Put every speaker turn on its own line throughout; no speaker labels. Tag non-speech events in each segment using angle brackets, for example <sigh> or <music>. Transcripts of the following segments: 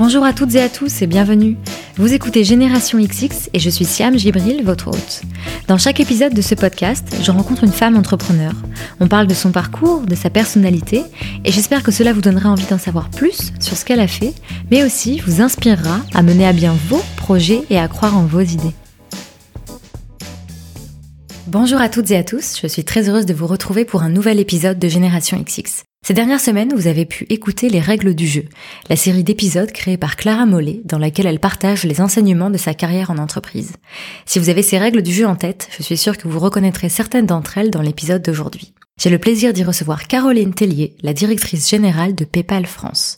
Bonjour à toutes et à tous et bienvenue. Vous écoutez Génération XX et je suis Siam Gibril, votre hôte. Dans chaque épisode de ce podcast, je rencontre une femme entrepreneur. On parle de son parcours, de sa personnalité et j'espère que cela vous donnera envie d'en savoir plus sur ce qu'elle a fait, mais aussi vous inspirera à mener à bien vos projets et à croire en vos idées. Bonjour à toutes et à tous, je suis très heureuse de vous retrouver pour un nouvel épisode de Génération XX. Ces dernières semaines, vous avez pu écouter Les règles du jeu, la série d'épisodes créée par Clara Mollet dans laquelle elle partage les enseignements de sa carrière en entreprise. Si vous avez ces règles du jeu en tête, je suis sûre que vous reconnaîtrez certaines d'entre elles dans l'épisode d'aujourd'hui. J'ai le plaisir d'y recevoir Caroline Tellier, la directrice générale de PayPal France.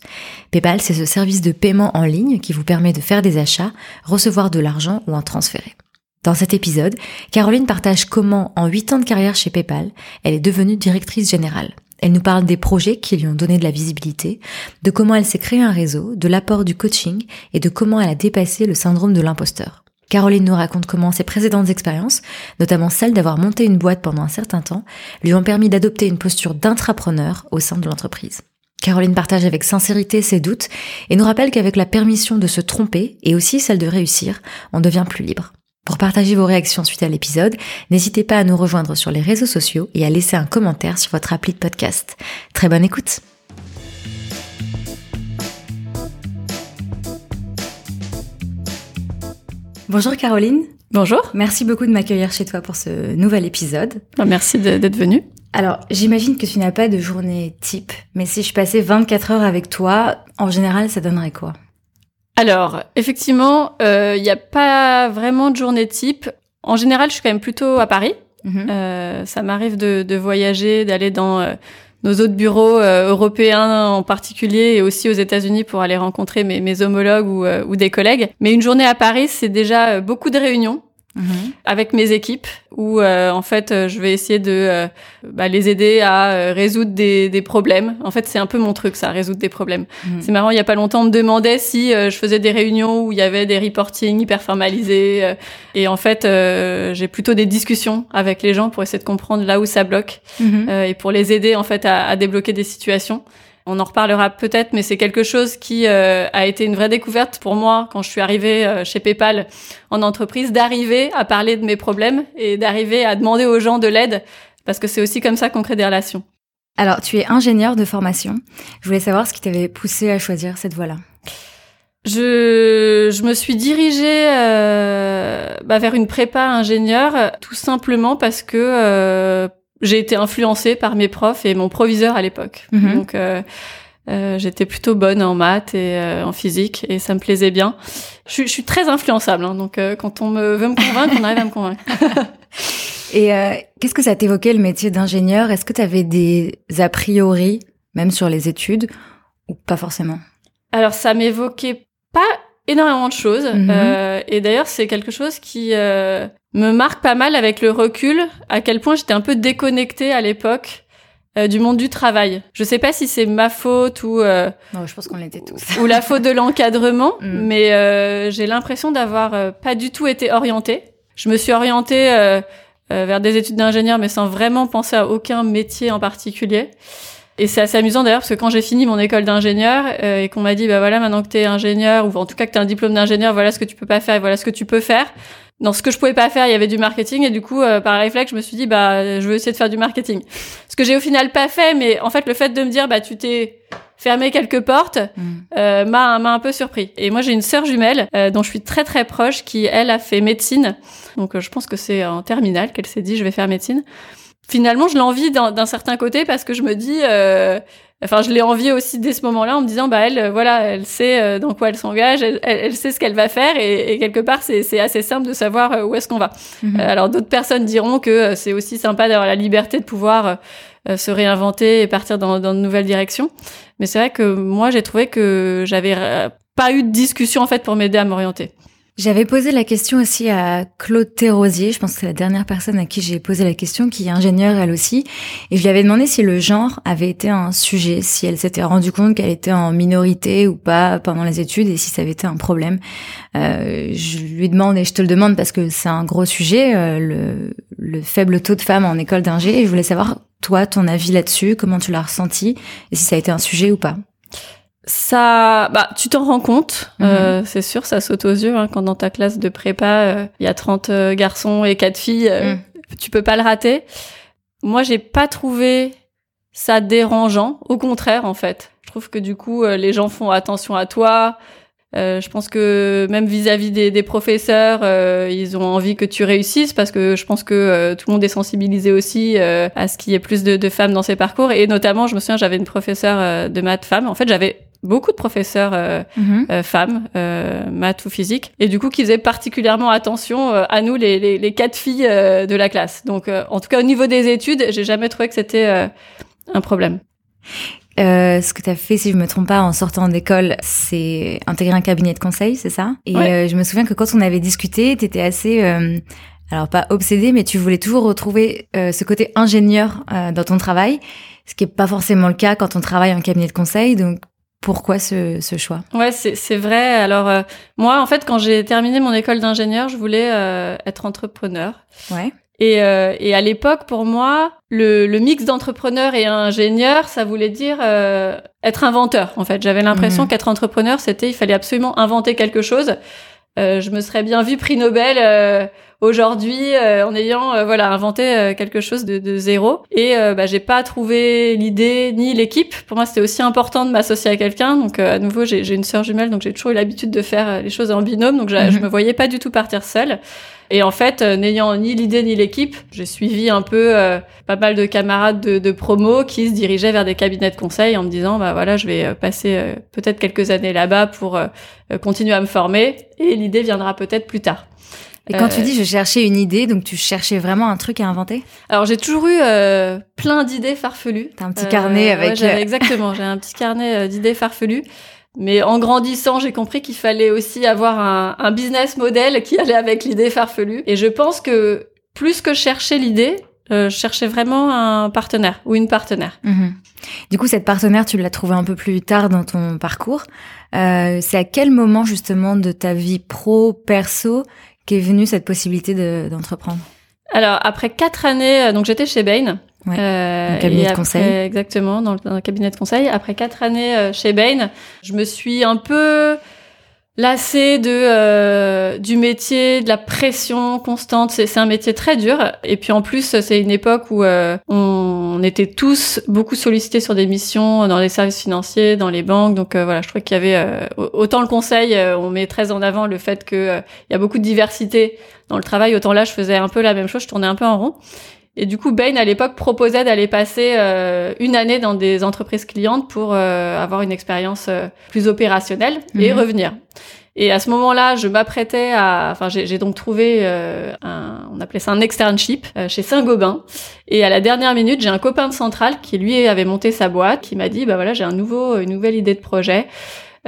PayPal, c'est ce service de paiement en ligne qui vous permet de faire des achats, recevoir de l'argent ou en transférer. Dans cet épisode, Caroline partage comment, en 8 ans de carrière chez PayPal, elle est devenue directrice générale. Elle nous parle des projets qui lui ont donné de la visibilité, de comment elle s'est créé un réseau, de l'apport du coaching et de comment elle a dépassé le syndrome de l'imposteur. Caroline nous raconte comment ses précédentes expériences, notamment celle d'avoir monté une boîte pendant un certain temps, lui ont permis d'adopter une posture d'intrapreneur au sein de l'entreprise. Caroline partage avec sincérité ses doutes et nous rappelle qu'avec la permission de se tromper et aussi celle de réussir, on devient plus libre. Pour partager vos réactions suite à l'épisode, n'hésitez pas à nous rejoindre sur les réseaux sociaux et à laisser un commentaire sur votre appli de podcast. Très bonne écoute Bonjour Caroline.
Bonjour.
Merci beaucoup de m'accueillir chez toi pour ce nouvel épisode.
Bah, merci d'être venue.
Alors, j'imagine que tu n'as pas de journée type, mais si je passais 24 heures avec toi, en général, ça donnerait quoi?
Alors, effectivement, il euh, n'y a pas vraiment de journée type. En général, je suis quand même plutôt à Paris. Mhm. Euh, ça m'arrive de, de, voyager, d'aller dans euh, nos autres bureaux euh, européens en particulier et aussi aux États-Unis pour aller rencontrer mes, mes homologues ou, ou, des collègues. Mais une journée à Paris, c'est déjà beaucoup de réunions. Mhm. avec mes équipes où euh, en fait euh, je vais essayer de euh, bah, les aider à résoudre des, des, problèmes. En fait c'est un peu mon truc ça, résoudre des problèmes. Mhm. C'est marrant, il y a pas longtemps on me demandait si je faisais des réunions où il y avait des reporting hyper formalisés et en fait j'ai plutôt des discussions avec les gens pour essayer de comprendre là où ça bloque mhm. et pour les aider en fait à, à débloquer des situations. On en reparlera peut-être, mais c'est quelque chose qui euh, a été une vraie découverte pour moi quand je suis arrivée euh, chez PayPal en entreprise, d'arriver à parler de mes problèmes et d'arriver à demander aux gens de l'aide, parce que c'est aussi comme ça qu'on crée des relations.
Alors, tu es ingénieur de formation. Je voulais savoir ce qui t'avait poussé à choisir cette voie-là.
Je, je me suis dirigée euh, bah, vers une prépa ingénieur tout simplement parce que j'ai été influencée par mes profs et mon proviseur à l'époque. Mhm. Donc euh, euh, j'étais plutôt bonne en maths et euh, en physique et ça me plaisait bien. Je, je suis très influençable, hein, donc euh, quand on me veut me convaincre, on arrive à me convaincre. <laughs>
et euh, qu'est-ce que ça t'évoquait le métier d'ingénieur? Est-ce que tu avais des a priori, même sur les études, ou pas forcément?
Alors ça m'évoquait pas énormément de choses. Mhm. Euh, et d'ailleurs, c'est quelque chose qui euh, me marque pas mal avec le recul, à quel point j'étais un peu déconnectée à l'époque euh, du monde du travail. Je sais pas si c'est ma faute ou
non, je pense qu'on l'était tous
ou la faute de <laughs> l'encadrement, mm. mais j'ai l'impression d'avoir pas du tout été orientée. Je me suis orientée vers des études d'ingénieur, mais sans vraiment penser à aucun métier en particulier. Et c'est assez amusant d'ailleurs parce que quand j'ai fini mon école d'ingénieur euh, et qu'on m'a dit bah voilà maintenant que tu es ingénieur ou en tout cas que tu as un diplôme d'ingénieur, voilà ce que tu peux pas faire et voilà ce que tu peux faire. Dans ce que je pouvais pas faire, il y avait du marketing et du coup euh, par réflexe, je me suis dit bah je veux essayer de faire du marketing. Ce que j'ai au final pas fait mais en fait le fait de me dire bah tu t'es fermé quelques portes mm. euh, m'a m'a un peu surpris. Et moi j'ai une sœur jumelle dont je suis très très proche qui elle a fait médecine. Donc je pense que c'est en terminale qu'elle s'est dit je vais faire médecine finalement, je l'envie d'un certain côté parce que je me dis, euh, enfin, je l'ai envie aussi dès ce moment-là en me disant, bah elle, euh, voilà, elle sait euh, dans quoi elle s'engage, elle, elle, sait ce qu'elle va faire et, et quelque part, c'est assez simple de savoir euh, où est-ce qu'on va. Mhm. alors d'autres personnes diront que c'est aussi sympa d'avoir la liberté de pouvoir se réinventer et partir dans, dans de nouvelles directions. Mais c'est vrai que moi, j'ai trouvé que j'avais pas eu de discussion en fait pour m'aider à m'orienter.
J'avais posé la question aussi à Claude Thérosier, je pense que c'est la dernière personne à qui j'ai posé la question, qui est ingénieure elle aussi, et je lui avais demandé si le genre avait été un sujet, si elle s'était rendue compte qu'elle était en minorité ou pas pendant les études, et si ça avait été un problème. Euh, je lui demande, et je te le demande parce que c'est un gros sujet, euh, le, le faible taux de femmes en école d'ingé, et je voulais savoir, toi, ton avis là-dessus, comment tu l'as ressenti, et si ça a été un sujet ou pas.
Ça, bah, tu t'en rends compte, mhm. euh, c'est sûr, ça saute aux yeux hein, quand dans ta classe de prépa, il y a 30 garçons et 4 filles, mhm. tu peux pas le rater. Moi, j'ai pas trouvé ça dérangeant, au contraire en fait. Je trouve que du coup, les gens font attention à toi, euh, je pense que même vis-à-vis des, des, professeurs, euh, ils ont envie que tu réussisses parce que je pense que euh, tout le monde est sensibilisé aussi euh, à ce qu'il y ait plus de, de, femmes dans ces parcours. Et notamment, je me souviens, j'avais une professeure de maths femme. En fait, j'avais beaucoup de professeurs mhm. femmes, maths ou physique, et du coup qui faisaient particulièrement attention à nous, les, les, les, quatre filles de la classe. Donc, en tout cas, au niveau des études, j'ai jamais trouvé que c'était un problème.
Euh, ce que tu as fait, si je me trompe pas, en sortant d'école, c'est intégrer un cabinet de conseil, c'est ça? Et euh, je me souviens que quand on avait discuté, tu étais assez, euh, alors pas obsédé, mais tu voulais toujours retrouver euh, ce côté ingénieur dans ton travail, ce qui est pas forcément le cas quand on travaille en cabinet de conseil. Donc pourquoi ce, ce choix?
Ouais, c'est vrai. Alors moi, en fait, quand j'ai terminé mon école d'ingénieur, je voulais être entrepreneur.
Ouais.
Et, euh, et à l'époque, pour moi, le, le mix d'entrepreneur et ingénieur, ça voulait dire euh, être inventeur. En fait, j'avais l'impression mmh. qu'être entrepreneur, c'était il fallait absolument inventer quelque chose. Euh, je me serais bien vu prix Nobel euh, aujourd'hui euh, en ayant voilà inventé quelque chose de, de zéro. Et bah, j'ai pas trouvé l'idée ni l'équipe. Pour moi c'était aussi important de m'associer à quelqu'un. Donc à nouveau j'ai une sœur jumelle donc j'ai toujours eu l'habitude de faire les choses en binôme. Donc je, mmh. je me voyais pas du tout partir seule et en fait, euh, n'ayant ni l'idée ni l'équipe, j'ai suivi un peu euh, pas mal de camarades de, de, promo qui se dirigeaient vers des cabinets de conseil en me disant, bah voilà, je vais euh, passer peut-être quelques années là-bas pour continuer à me former et l'idée viendra peut-être plus tard.
Et quand tu dis je cherchais une idée, donc tu cherchais vraiment un truc à inventer?
Alors j'ai toujours eu plein d'idées farfelues.
T'as un petit carnet avec.
Ouais, exactement, j'ai un petit carnet d'idées farfelues. Mais en grandissant, j'ai compris qu'il fallait aussi avoir un, un, business model qui allait avec l'idée farfelue. Et je pense que plus que chercher l'idée, euh, je cherchais vraiment un partenaire ou une partenaire.
Mhm. Du coup, cette partenaire, tu l'as trouvée un peu plus tard dans ton parcours. Euh, c'est à quel moment justement de ta vie pro, perso, qu'est venue cette possibilité d'entreprendre?
Alors, après quatre années, euh, donc j'étais chez Bain.
Ouais, euh, cabinet de conseil.
Exactement, dans le, cabinet de conseil. Après quatre années euh, chez Bain, je me suis un peu lassée de euh, du métier, de la pression constante. C'est un métier très dur. Et puis en plus, c'est une époque où euh, on, était tous beaucoup sollicités sur des missions dans les services financiers, dans les banques. Donc voilà, je trouvais qu'il y avait autant le conseil, on met très en avant le fait qu'il il y a beaucoup de diversité dans le travail. Autant là, je faisais un peu la même chose, je tournais un peu en rond. Et du coup, Bain à l'époque proposait d'aller passer euh, une année dans des entreprises clientes pour euh, avoir une expérience euh, plus opérationnelle et mhm. revenir. Et à ce moment-là, je m'apprêtais à, enfin, j'ai donc trouvé un, on appelait ça un externship chez Saint-Gobain. Et à la dernière minute, j'ai un copain de Centrale qui lui avait monté sa boîte, qui m'a dit, bah voilà, j'ai un nouveau, une nouvelle idée de projet.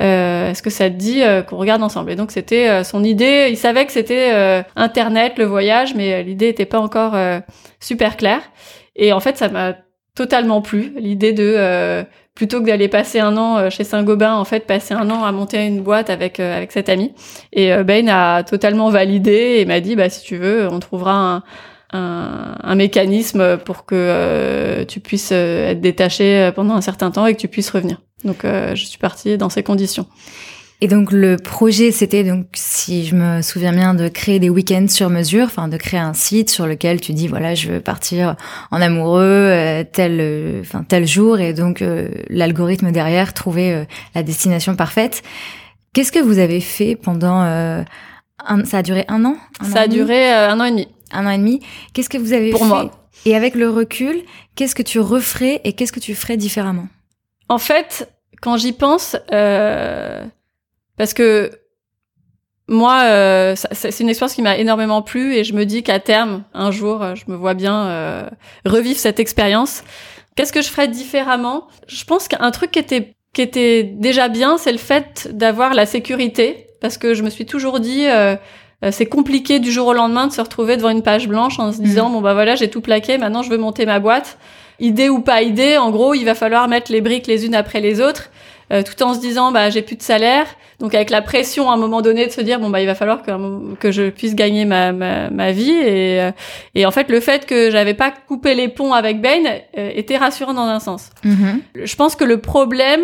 Euh, est-ce que ça te dit euh, qu'on regarde ensemble? Et donc c'était euh, son idée. Il savait que c'était Internet, le voyage, mais l'idée n'était pas encore super claire. Et en fait, ça m'a totalement plu l'idée de plutôt que d'aller passer un an chez Saint-Gobain, en fait, passer un an à monter une boîte avec avec cet ami. Et Ben a totalement validé et m'a dit, bah si tu veux, on trouvera un, un, un mécanisme pour que tu puisses être détaché pendant un certain temps et que tu puisses revenir. Donc euh, je suis partie dans ces conditions.
Et donc le projet, c'était donc, si je me souviens bien, de créer des week-ends sur mesure, enfin de créer un site sur lequel tu dis voilà, je veux partir en amoureux euh, tel, euh, enfin tel jour, et donc l'algorithme derrière trouver la destination parfaite. Qu'est-ce que vous avez fait pendant un, ça a duré un an?
Ça a duré un an et demi.
Un an et demi. Qu'est-ce que vous avez
fait
Pour
moi.
Et avec le recul, qu'est-ce que tu referais et qu'est-ce que tu ferais différemment?
En fait, quand j'y pense, euh, parce que moi, euh, c'est une expérience qui m'a énormément plu et je me dis qu'à terme, un jour, euh, je me vois bien euh, revivre cette expérience. Qu'est-ce que je ferais différemment? Je pense qu'un truc qui était qui était déjà bien, c'est le fait d'avoir la sécurité, parce que je me suis toujours dit. Euh, c'est compliqué du jour au lendemain de se retrouver devant une page blanche en se disant mmh. bon bah voilà j'ai tout plaqué maintenant je veux monter ma boîte idée ou pas idée en gros il va falloir mettre les briques les unes après les autres tout en se disant bah j'ai plus de salaire. Donc avec la pression à un moment donné de se dire bon bah il va falloir que, que je puisse gagner ma, ma, ma vie et, et en fait le fait que j'avais pas coupé les ponts avec Bain était rassurant dans un sens. Mm-hmm. Je pense que le problème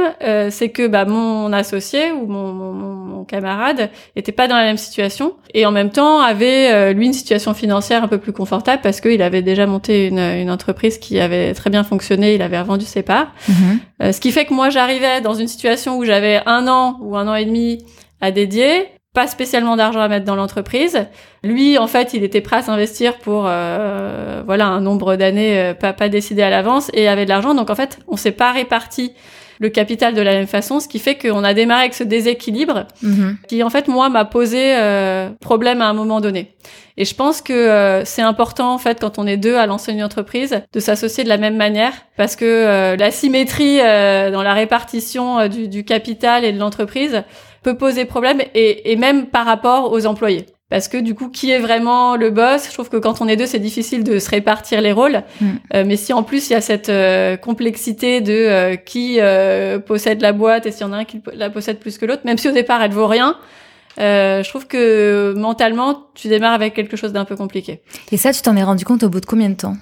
c'est que bah mon associé ou mon, mon, mon camarade était pas dans la même situation et en même temps avait lui une situation financière un peu plus confortable parce qu'il avait déjà monté une, une entreprise qui avait très bien fonctionné, il avait revendu ses parts. Mm-hmm. ce qui fait que moi j'arrivais dans une situation où j'avais un an ou un an et demi à dédier, pas spécialement d'argent à mettre dans l'entreprise. Lui, en fait, il était prêt à s'investir pour euh, voilà un nombre d'années euh, pas, pas décidé à l'avance et avait de l'argent. Donc en fait, on s'est pas réparti le capital de la même façon, ce qui fait qu'on a démarré avec ce déséquilibre mm-hmm. qui en fait moi m'a posé euh, problème à un moment donné. Et je pense que euh, c'est important en fait quand on est deux à lancer une entreprise de s'associer de la même manière parce que la symétrie dans la répartition du, du, capital et de l'entreprise peut poser problème et, et même par rapport aux employés parce que du coup, qui est vraiment le boss? Je trouve que quand on est deux, c'est difficile de se répartir les rôles. Mm. Euh, mais si en plus il y a cette euh, complexité de euh, qui possède la boîte et s'il y en a un qui la possède plus que l'autre, même si au départ elle vaut rien, je trouve que mentalement, tu démarres avec quelque chose d'un peu compliqué.
Et ça, tu t'en es rendu compte au bout de combien de temps?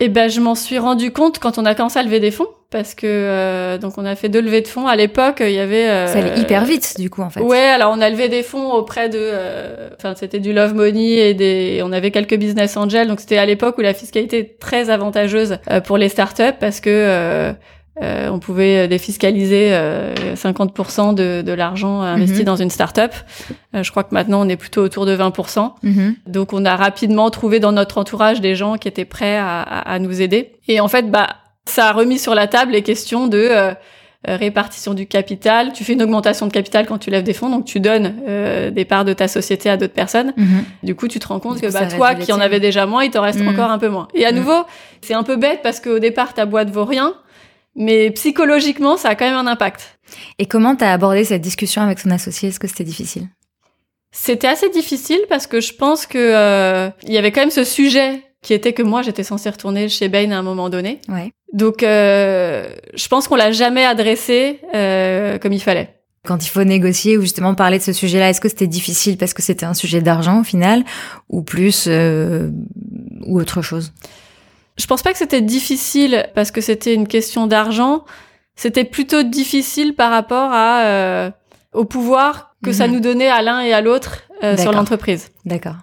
Eh ben, je m'en suis rendu compte quand on a commencé à lever des fonds, parce que euh, donc on a fait deux levées de fonds. À l'époque, il y avait. Euh,
ça allait hyper vite, du coup, en fait.
Ouais, alors on a levé des fonds auprès de. Euh, enfin, c'était du love money et des. On avait quelques business angels, donc c'était à l'époque où la fiscalité était très avantageuse pour les startups parce que euh, on pouvait défiscaliser euh, 50% de, de l'argent investi mhm. dans une start-up. Euh, je crois que maintenant on est plutôt autour de 20%. Mhm. Donc on a rapidement trouvé dans notre entourage des gens qui étaient prêts à, à, nous aider. Et en fait, bah ça a remis sur la table les questions de euh, répartition du capital. Tu fais une augmentation de capital quand tu lèves des fonds, donc tu donnes des parts de ta société à d'autres personnes. Mhm. Du coup, tu te rends compte que bah, toi qui en avais déjà moins, il te reste encore un peu moins. Et à nouveau, c'est un peu bête parce qu'au départ, ta boîte vaut rien mais psychologiquement, ça a quand même un impact.
Et comment t'as abordé cette discussion avec son associé? Est-ce que c'était difficile?
C'était assez difficile parce que je pense que euh, il y avait quand même ce sujet qui était que moi j'étais censée retourner chez Bain à un moment donné.
Ouais.
Donc euh, je pense qu'on l'a jamais adressé euh, comme il fallait.
Quand il faut négocier ou justement parler de ce sujet-là, est-ce que c'était difficile parce que c'était un sujet d'argent au final ou plus euh, ou autre chose?
Je pense pas que c'était difficile parce que c'était une question d'argent. C'était plutôt difficile par rapport à euh, au pouvoir que ça mhm. nous donnait à l'un et à l'autre euh, sur l'entreprise.
D'accord.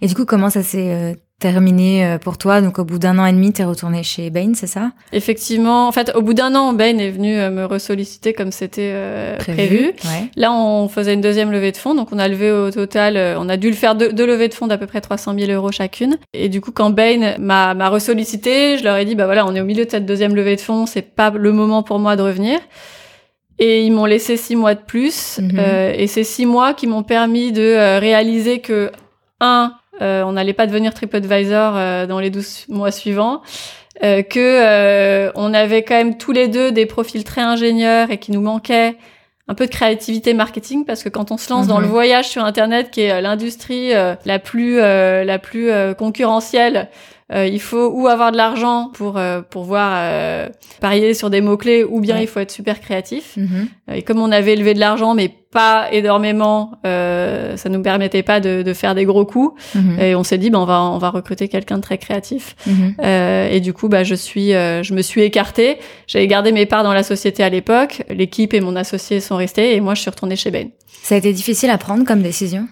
Et du coup, comment ça s'est euh, terminé euh, pour toi. Donc au bout d'un an et demi, t'es retourné chez Bain, c'est ça?
Effectivement. En fait, au bout d'un an, Bain est venu euh, me ressolliciter comme c'était euh, prévu. Là, on faisait une deuxième levée de fonds. Donc on a levé au total, on a dû le faire deux, deux levées de fonds d'à peu près 300 000 euros chacune. Et du coup, quand Bain m'a, m'a ressollicité, je leur ai dit, bah voilà, on est au milieu de cette deuxième levée de fonds, c'est pas le moment pour moi de revenir. Et ils m'ont laissé six mois de plus. Mhm. et c'est six mois qui m'ont permis de réaliser que, un, on n'allait pas devenir TripAdvisor euh, dans les 12 mois suivants, euh, que on avait quand même tous les deux des profils très ingénieurs et qui nous manquait un peu de créativité marketing parce que quand on se lance dans le mhm. voyage sur internet qui est l'industrie la plus la plus concurrentielle euh, il faut ou avoir de l'argent pour euh, pouvoir euh, parier sur des mots clés, ou bien il faut être super créatif. Mhm. et comme on avait élevé de l'argent, mais pas énormément, ça nous permettait pas de, de faire des gros coups. Mhm. Et on s'est dit, ben on va on va recruter quelqu'un de très créatif. Mhm. et du coup, bah je suis je me suis écartée. J'avais gardé mes parts dans la société à l'époque. L'équipe et mon associé sont restés, et moi je suis retournée chez Bain.
Ça a été difficile à prendre comme décision?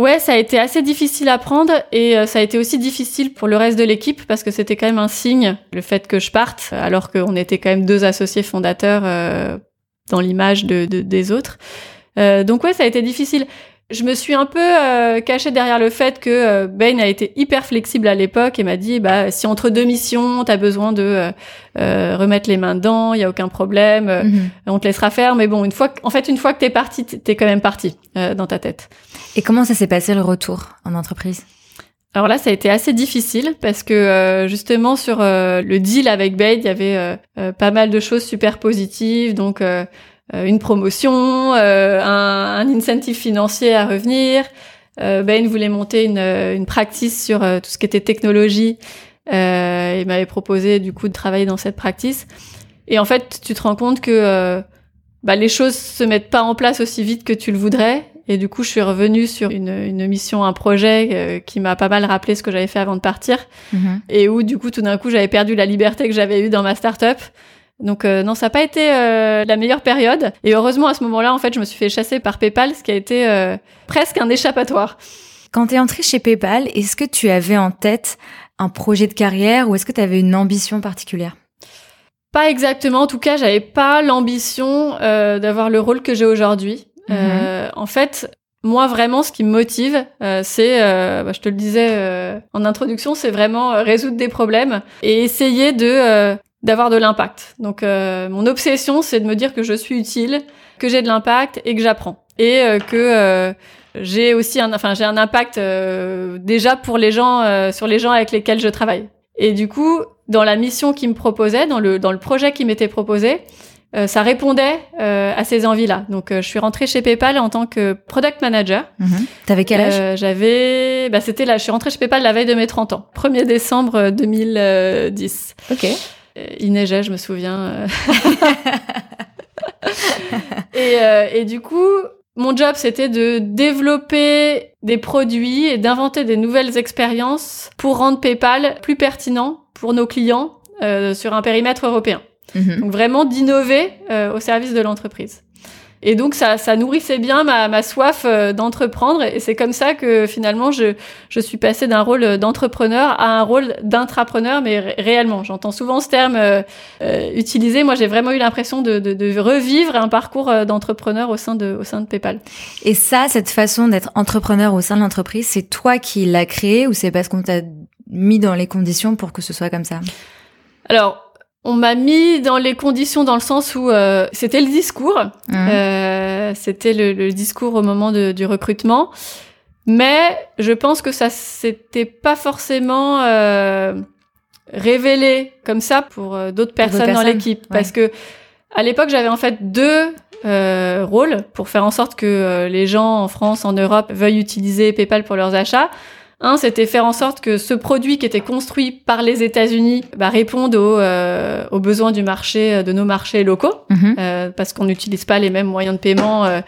Ouais, ça a été assez difficile à prendre et euh, ça a été aussi difficile pour le reste de l'équipe parce que c'était quand même un signe, le fait que je parte, alors qu'on était quand même deux associés fondateurs euh, dans l'image de, des autres. Euh, donc ouais, ça a été difficile. Je me suis un peu euh, cachée derrière le fait que euh, Bain a été hyper flexible à l'époque et m'a dit bah si entre deux missions t'as besoin de remettre les mains dedans, il y a aucun problème, mhm. on te laissera faire. Mais bon, une fois, en fait, une fois que t'es parti, t'es quand même parti dans ta tête.
Et comment ça s'est passé le retour en entreprise?
Alors là, ça a été assez difficile parce que euh, justement sur euh, le deal avec Bain, il y avait euh, pas mal de choses super positives, donc une promotion, un, un, incentive financier à revenir. Bain voulait monter une, une practice sur tout ce qui était technologie. il m'avait proposé du coup de travailler dans cette practice. Et en fait, tu te rends compte que bah, les choses se mettent pas en place aussi vite que tu le voudrais. Et du coup, je suis revenue sur une, une mission, un projet euh, qui m'a pas mal rappelé ce que j'avais fait avant de partir.
Mhm.
Et où, du coup, tout d'un coup, j'avais perdu la liberté que j'avais eue dans ma start-up. Donc euh, non, ça n'a pas été euh, la meilleure période. Et heureusement, à ce moment-là, en fait, je me suis fait chasser par PayPal, ce qui a été euh, presque un échappatoire.
Quand tu es entrée chez PayPal, est-ce que tu avais en tête un projet de carrière ou est-ce que tu avais une ambition particulière?
Pas exactement. En tout cas, j'avais pas l'ambition euh, d'avoir le rôle que j'ai aujourd'hui. Euh, en fait, moi, vraiment, ce qui me motive, euh, c'est, euh, bah, je te le disais euh, en introduction, c'est vraiment euh, résoudre des problèmes et essayer de euh, d'avoir de l'impact. Donc, euh, mon obsession, c'est de me dire que je suis utile, que j'ai de l'impact et que j'apprends et euh, que euh, j'ai aussi un, enfin, j'ai un impact euh, déjà pour les gens, euh, sur les gens avec lesquels je travaille. Et du coup, dans la mission qui me proposait, dans le dans le projet qui m'était proposé, euh, ça répondait euh, à ces envies-là. Donc, euh, je suis rentrée chez PayPal en tant que product manager.
Mhm. T'avais quel âge?
Euh, J'avais, bah, c'était là. Je suis rentrée chez PayPal la veille de mes 30 ans, 1er décembre euh, 2010.
Ok.
Euh, il neigeait, je me souviens. euh. <laughs> et, euh, et du coup, mon job, c'était de développer des produits et d'inventer des nouvelles expériences pour rendre PayPal plus pertinent pour nos clients euh, sur un périmètre européen.
Mhm.
Donc vraiment d'innover euh, au service de l'entreprise. Et donc ça, ça nourrissait bien ma, ma soif euh, d'entreprendre et c'est comme ça que finalement je, je suis passée d'un rôle d'entrepreneur à un rôle d'intrapreneur, mais ré- réellement. J'entends souvent ce terme euh, euh, utilisé. Moi j'ai vraiment eu l'impression de, de, de revivre un parcours euh, d'entrepreneur au sein de, au sein de PayPal.
Et ça, cette façon d'être entrepreneur au sein de l'entreprise, c'est toi qui l'as créé ou c'est parce qu'on t'a mis dans les conditions pour que ce soit comme ça?
Alors on m'a mis dans les conditions dans le sens où euh, c'était le discours.
Mhm.
Euh, c'était le, le discours au moment de- du recrutement. Mais je pense que ça s'était pas forcément euh, révélé comme ça pour euh, d'autres personnes dans l'équipe.
ouais.
Parce que à l'époque, j'avais en fait deux euh, rôles pour faire en sorte que euh, les gens en France, en Europe, veuillent utiliser PayPal pour leurs achats. Un, c'était faire en sorte que ce produit qui était construit par les États-Unis bah, réponde aux, euh, aux besoins du marché, euh, de nos marchés locaux.
Mhm.
Euh, parce qu'on n'utilise pas les mêmes moyens de paiement euh,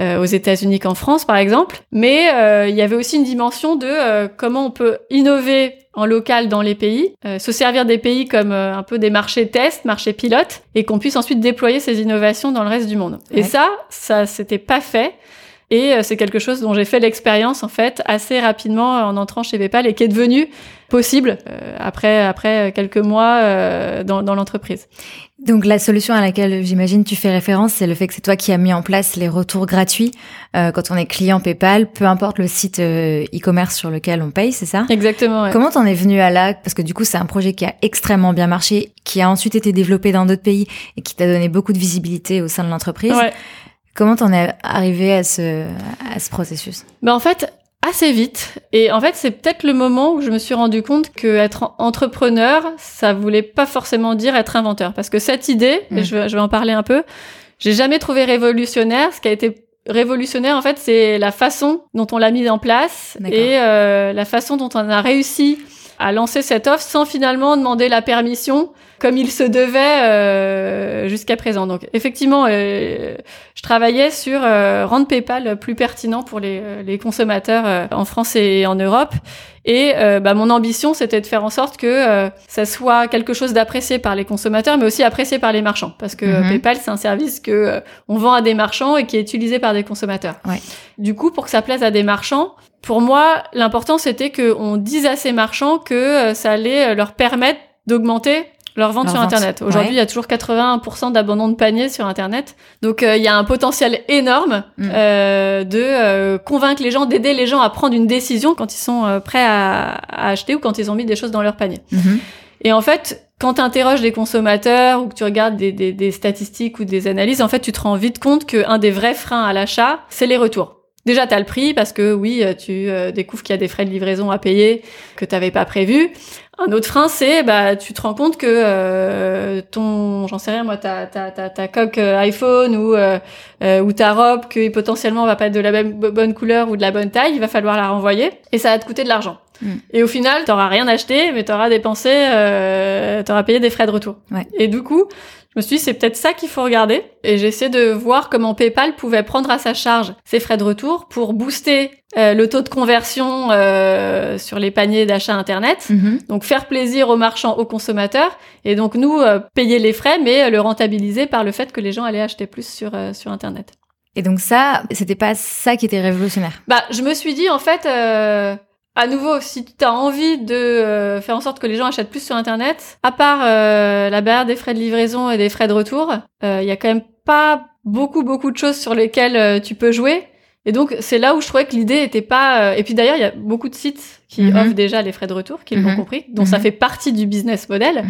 euh, aux États-Unis qu'en France, par exemple. Mais euh, il y avait aussi une dimension de euh, comment on peut innover en local dans les pays, euh, se servir des pays comme euh, un peu des marchés tests, marchés pilotes, et qu'on puisse ensuite déployer ces innovations dans le reste du monde. Et ça, ça s'était pas fait. Et euh, c'est quelque chose dont j'ai fait l'expérience en fait assez rapidement en entrant chez PayPal et qui est devenu possible euh, après après quelques mois euh, dans, dans l'entreprise.
Donc la solution à laquelle j'imagine tu fais référence, c'est le fait que c'est toi qui as mis en place les retours gratuits euh, quand on est client PayPal, peu importe le site euh, e-commerce sur lequel on paye, c'est ça?
Exactement. ouais.
Comment t'en es venu à là? Parce que du coup, c'est un projet qui a extrêmement bien marché, qui a ensuite été développé dans d'autres pays et qui t'a donné beaucoup de visibilité au sein de l'entreprise.
Ouais.
Comment t'en es arrivé à ce, à ce processus
Ben en fait, assez vite. Et en fait, c'est peut-être le moment où je me suis rendu compte que être en- entrepreneur, ça voulait pas forcément dire être inventeur. Parce que cette idée,
Mm.
et je vais, je vais en parler un peu, j'ai jamais trouvé révolutionnaire. Ce qui a été révolutionnaire, en fait, c'est la façon dont on l'a mise en place et euh, la façon dont on a réussi à lancer cette offre sans finalement demander la permission comme il se devait euh, jusqu'à présent. Donc effectivement, euh, je travaillais sur euh, rendre PayPal plus pertinent pour les, euh, les consommateurs euh, en France et en Europe. Et euh, bah, mon ambition, c'était de faire en sorte que euh, ça soit quelque chose d'apprécié par les consommateurs, mais aussi apprécié par les marchands, parce que
Mhm.
PayPal, c'est un service que euh, on vend à des marchands et qui est utilisé par des consommateurs.
Ouais.
Du coup, pour que ça plaise à des marchands, pour moi, l'important c'était qu'on dise à ces marchands que ça allait leur permettre d'augmenter leur vente
Leur
sur
vente,
Internet. Aujourd'hui,
ouais.
il y a toujours 81% d'abandon de panier sur Internet. Donc, euh, il y a un potentiel énorme
Mm.
euh, de euh, convaincre les gens, d'aider les gens à prendre une décision quand ils sont euh, prêts à, à acheter ou quand ils ont mis des choses dans leur panier.
Mhm.
Et en fait, quand tu interroges des consommateurs ou que tu regardes des, des, des statistiques ou des analyses, en fait, tu te rends vite compte qu'un des vrais freins à l'achat, c'est les retours. Déjà, tu as le prix parce que oui, euh, tu euh, découvres qu'il y a des frais de livraison à payer que tu n'avais pas prévu. Un autre frein, c'est bah tu te rends compte que euh, ton, j'en sais rien moi, ta ta ta, ta coque euh, iPhone ou euh, euh, ou ta robe que potentiellement va pas être de la même bo- bonne couleur ou de la bonne taille, il va falloir la renvoyer et ça va te coûter de l'argent.
Mm.
Et au final, t'auras rien acheté, mais t'auras dépensé, euh, t'auras payé des frais de retour.
Ouais.
Et du coup, Je me suis dit, c'est peut-être ça qu'il faut regarder. Et j'ai essayé de voir comment PayPal pouvait prendre à sa charge ses frais de retour pour booster euh, le taux de conversion euh, sur les paniers d'achat Internet.
Mhm.
Donc faire plaisir aux marchands, aux consommateurs. Et donc nous, euh, payer les frais, mais euh, le rentabiliser par le fait que les gens allaient acheter plus sur, euh, sur Internet.
Et donc ça, c'était pas ça qui était révolutionnaire.
Bah, je me suis dit, en fait... euh, à nouveau, si tu as envie de euh, faire en sorte que les gens achètent plus sur Internet, à part euh, la barrière des frais de livraison et des frais de retour, euh, il y a quand même pas beaucoup beaucoup de choses sur lesquelles euh, tu peux jouer. Et donc c'est là où je trouvais que l'idée était pas. euh, Et puis d'ailleurs, il y a beaucoup de sites qui
Mhm.
offrent déjà les frais de retour, qui l'ont
Mhm.
compris, dont ça
Mhm.
fait partie du business model.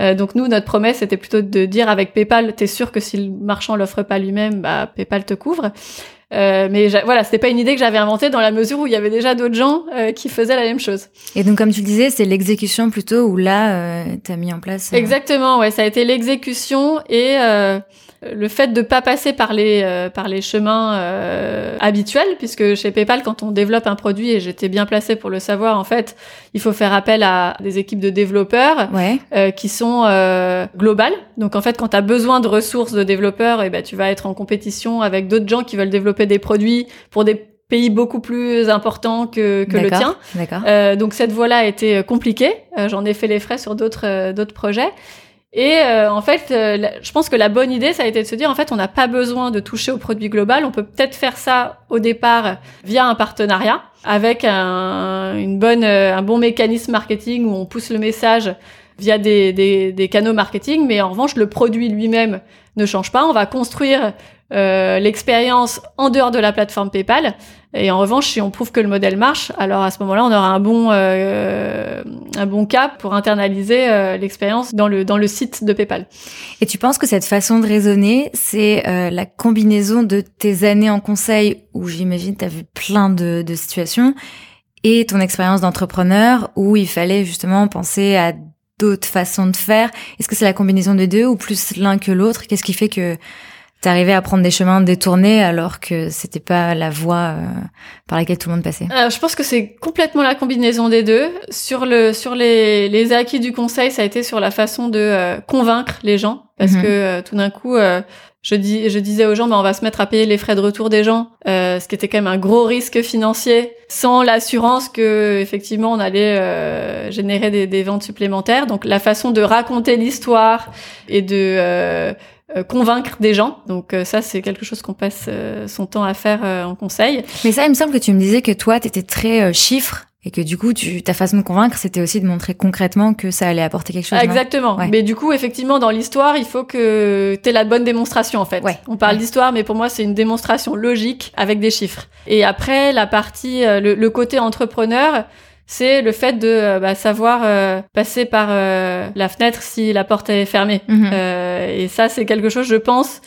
Euh, donc nous, notre promesse c'était plutôt de dire avec PayPal, t'es sûr que si le marchand l'offre pas lui-même, bah PayPal te couvre. Euh, mais voilà, c'était pas une idée que j'avais inventée dans la mesure où il y avait déjà d'autres gens euh, qui faisaient la même chose.
Et donc, comme tu le disais, c'est l'exécution plutôt où là, euh, t'as mis en place. euh,
Exactement, ouais, ça a été l'exécution et euh, le fait de pas passer par les euh, par les chemins euh, habituels, puisque chez PayPal, quand on développe un produit, et j'étais bien placée pour le savoir, en fait, il faut faire appel à des équipes de développeurs
Ouais.
euh, qui sont euh, globales. Donc en fait, quand tu as besoin de ressources de développeurs, et ben tu vas être en compétition avec d'autres gens qui veulent développer des produits pour des pays beaucoup plus importants que, que le tien. Euh, donc cette voie-là a été euh, compliquée. Euh, J'en ai fait les frais sur d'autres euh, d'autres projets. Et euh, en fait, euh, la- je pense que la bonne idée, ça a été de se dire, en fait, on n'a pas besoin de toucher au produit global. On peut peut-être faire ça au départ via un partenariat avec un, une bonne, un bon mécanisme marketing où on pousse le message via des, des, des canaux marketing. Mais en revanche, le produit lui-même ne change pas. On va construire euh, l'expérience en dehors de la plateforme PayPal. Et en revanche, si on prouve que le modèle marche, alors à ce moment-là, on aura un bon euh, un bon cap pour internaliser euh, l'expérience dans le dans le site de PayPal.
Et tu penses que cette façon de raisonner, c'est euh, la combinaison de tes années en conseil, où j'imagine tu as vu plein de, de situations, et ton expérience d'entrepreneur, où il fallait justement penser à d'autres façons de faire. Est-ce que c'est la combinaison des deux, ou plus l'un que l'autre? Qu'est-ce qui fait que t'arrivais à prendre des chemins détournés alors que c'était pas la voie euh, par laquelle tout le monde passait
je pense que c'est complètement la combinaison des deux. Sur le sur les les acquis du conseil, ça a été sur la façon de euh, convaincre les gens parce
Mhm.
que euh, tout d'un coup je, dis, je disais aux gens, bah, on va se mettre à payer les frais de retour des gens, euh, ce qui était quand même un gros risque financier, sans l'assurance que effectivement on allait euh, générer des, des ventes supplémentaires. Donc la façon de raconter l'histoire et de euh, convaincre des gens. Donc euh, ça, c'est quelque chose qu'on passe euh, son temps à faire euh, en conseil.
Mais ça, il me semble que tu me disais que toi, t'étais très euh, chiffre et que du coup, tu, ta façon de convaincre, c'était aussi de montrer concrètement que ça allait apporter quelque chose.
Exactement.
Ouais.
Mais du coup, effectivement, dans l'histoire, il faut que tu aies la bonne démonstration, en fait.
Ouais.
On parle
Ouais.
d'histoire, mais pour moi, c'est une démonstration logique avec des chiffres. Et après, la partie, euh, le, le côté entrepreneur, c'est le fait de euh, bah, savoir euh, passer par euh, la fenêtre si la porte est fermée.
Mhm.
Euh, et ça, c'est quelque chose, je pense,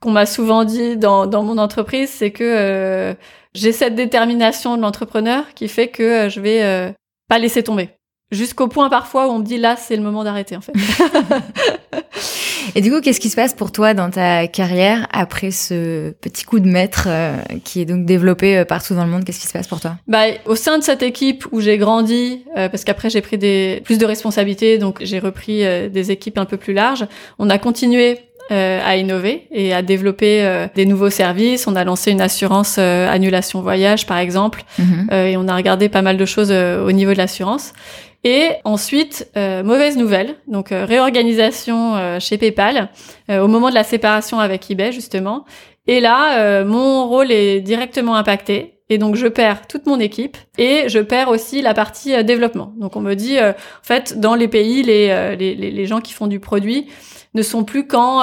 qu'on m'a souvent dit dans, dans mon entreprise, c'est que euh, j'ai cette détermination de l'entrepreneur qui fait que je vais euh, pas laisser tomber. Jusqu'au point parfois où on me dit là, c'est le moment d'arrêter en fait. <laughs>
Et du coup, qu'est-ce qui se passe pour toi dans ta carrière après ce petit coup de maître euh, qui est donc développé euh, partout dans le monde? Qu'est-ce qui se passe pour toi?
Bah, au sein de cette équipe où j'ai grandi, euh, parce qu'après j'ai pris des plus de responsabilités, donc j'ai repris euh, des équipes un peu plus larges. On a continué euh, à innover et à développer euh, des nouveaux services. On a lancé une assurance euh, annulation voyage, par exemple,
Mhm.
euh, et on a regardé pas mal de choses au niveau de l'assurance. Et ensuite, euh, mauvaise nouvelle, donc euh, réorganisation euh, chez PayPal euh, au moment de la séparation avec eBay justement. Et là, euh, mon rôle est directement impacté. Et donc, je perds toute mon équipe et je perds aussi la partie euh, développement. Donc, on me dit, en fait, dans les pays, les, les, les, gens qui font du produit ne sont plus qu'en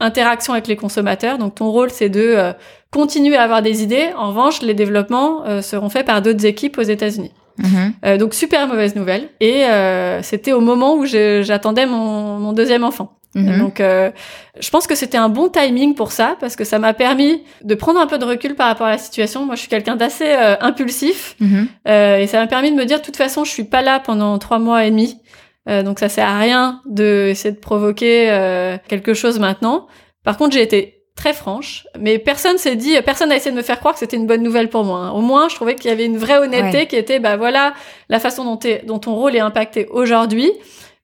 interaction avec les consommateurs. Donc, ton rôle, c'est de continuer à avoir des idées. En revanche, les développements seront faits par d'autres équipes aux États-Unis. Euh, donc super mauvaise nouvelle. Et euh, c'était au moment où j'attendais mon, mon deuxième enfant.
Mhm.
Donc euh, je pense que c'était un bon timing pour ça parce que ça m'a permis de prendre un peu de recul par rapport à la situation. Moi, je suis quelqu'un d'assez euh, impulsif
Mhm.
euh, et ça m'a permis de me dire de toute façon, je suis pas là pendant trois mois et demi. Donc ça sert à rien de essayer de provoquer quelque chose maintenant. Par contre, j'ai été très franche, mais personne s'est dit, personne n'a essayé de me faire croire que c'était une bonne nouvelle pour moi. hein. Au moins, je trouvais qu'il y avait une vraie honnêteté
Ouais.
qui était, bah voilà, la façon dont, t'es- dont ton rôle est impacté aujourd'hui.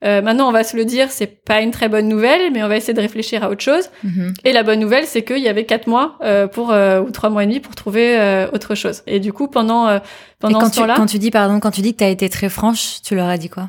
Euh, maintenant, on va se le dire, c'est pas une très bonne nouvelle, mais on va essayer de réfléchir à autre chose.
Mhm.
Et la bonne nouvelle, c'est qu'il y avait quatre mois euh, pour euh, ou trois mois et demi pour trouver euh, autre chose. Et du coup, pendant euh,
Et
pendant
quand
ce temps-là,
quand tu dis, pardon, quand tu dis que tu as été très franche, tu leur as dit quoi?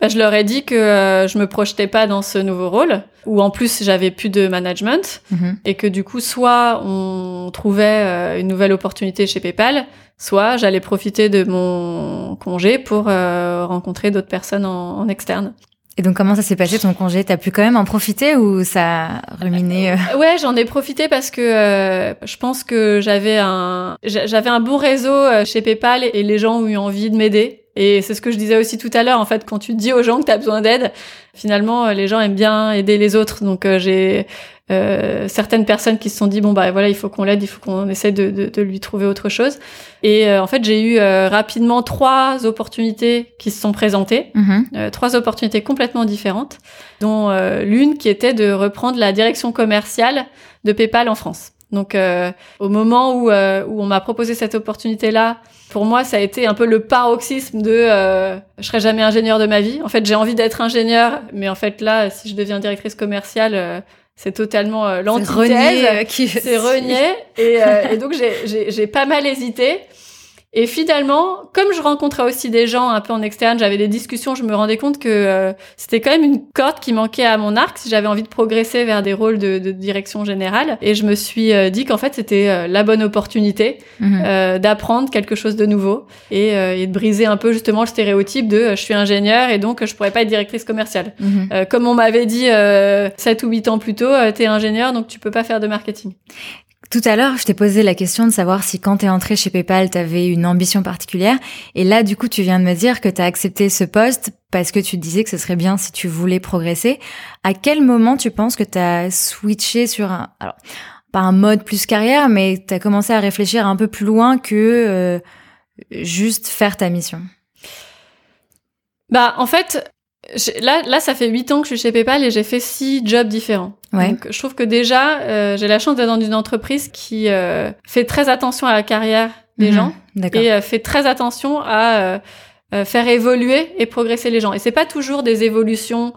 Bah, je leur ai dit que euh, je me projetais pas dans ce nouveau rôle, où en plus j'avais plus de management,
Mhm.
et que du coup, soit on trouvait euh, une nouvelle opportunité chez PayPal, soit j'allais profiter de mon congé pour euh, rencontrer d'autres personnes en, en externe.
Et donc, comment ça s'est passé ton congé? T'as pu quand même en profiter ou ça a ruminé euh,
Ouais, j'en ai profité parce que euh, je pense que j'avais un j'a- j'avais un bon réseau euh, chez PayPal et les gens ont eu envie de m'aider. Et c'est ce que je disais aussi tout à l'heure. En fait, quand tu dis aux gens que tu as besoin d'aide, finalement, euh, les gens aiment bien aider les autres. Donc, euh, j'ai euh, certaines personnes qui se sont dit bon bah voilà, il faut qu'on l'aide, il faut qu'on essaie de, de, de lui trouver autre chose. Et euh, en fait, j'ai eu euh, rapidement trois opportunités qui se sont présentées.
mhm.
Euh, trois opportunités complètement différentes, dont euh, l'une qui était de reprendre la direction commerciale de PayPal en France. Donc, euh, au moment où, euh, où on m'a proposé cette opportunité-là, pour moi, ça a été un peu le paroxysme de euh, je serai jamais ingénieur de ma vie. En fait, j'ai envie d'être ingénieur, mais en fait là, si je deviens directrice commerciale, euh, c'est totalement euh,
C'est
l'antithèse.
renier, euh, qui-
C'est renier. Et, euh, et donc, j'ai pas mal hésité. Et finalement, comme je rencontrais aussi des gens un peu en externe, j'avais des discussions, je me rendais compte que euh, c'était quand même une corde qui manquait à mon arc si j'avais envie de progresser vers des rôles de, de direction générale. Et je me suis euh, dit qu'en fait, c'était euh, la bonne opportunité
Mhm.
d'apprendre quelque chose de nouveau et, et de briser un peu justement le stéréotype de je suis ingénieur et donc je pourrais pas être directrice commerciale.
Mhm.
Comme on m'avait dit euh, 7 ou 8 ans plus tôt, t'es ingénieur donc tu peux pas faire de marketing.
Tout à l'heure, je t'ai posé la question de savoir si quand t'es entré chez PayPal, t'avais une ambition particulière. Et là, du coup, tu viens de me dire que t'as accepté ce poste parce que tu disais que ce serait bien si tu voulais progresser. À quel moment tu penses que t'as switché sur un, alors, pas un mode plus carrière, mais t'as commencé à réfléchir un peu plus loin que euh, juste faire ta mission?
Bah en fait, là là ça fait 8 ans que je suis chez PayPal et j'ai fait six jobs différents.
Ouais.
Donc je trouve que déjà euh, j'ai la chance d'être dans une entreprise qui euh, fait très attention à la carrière des
Mhm.
gens et euh, fait très attention à euh, euh, faire évoluer et progresser les gens. Et c'est pas toujours des évolutions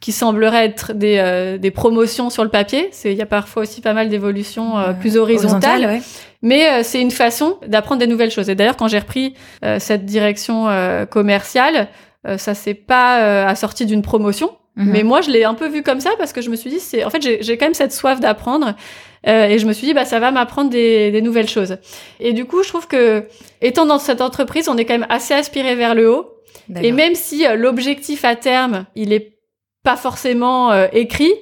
qui sembleraient être des, euh, des promotions sur le papier. C'est il y a parfois aussi pas mal d'évolutions plus horizontales.
ouais.
Mais euh, c'est une façon d'apprendre des nouvelles choses. Et d'ailleurs, quand j'ai repris euh, cette direction euh, commerciale, euh, ça s'est pas euh, assorti d'une promotion.
Mhm.
Mais moi, je l'ai un peu vu comme ça parce que je me suis dit, c'est en fait, j'ai j'ai quand même cette soif d'apprendre euh, et je me suis dit, bah, ça va m'apprendre des, des nouvelles choses. Et du coup, je trouve que étant dans cette entreprise, on est quand même assez aspiré vers le haut. Et même si euh, l'objectif à terme, il est pas forcément euh, écrit,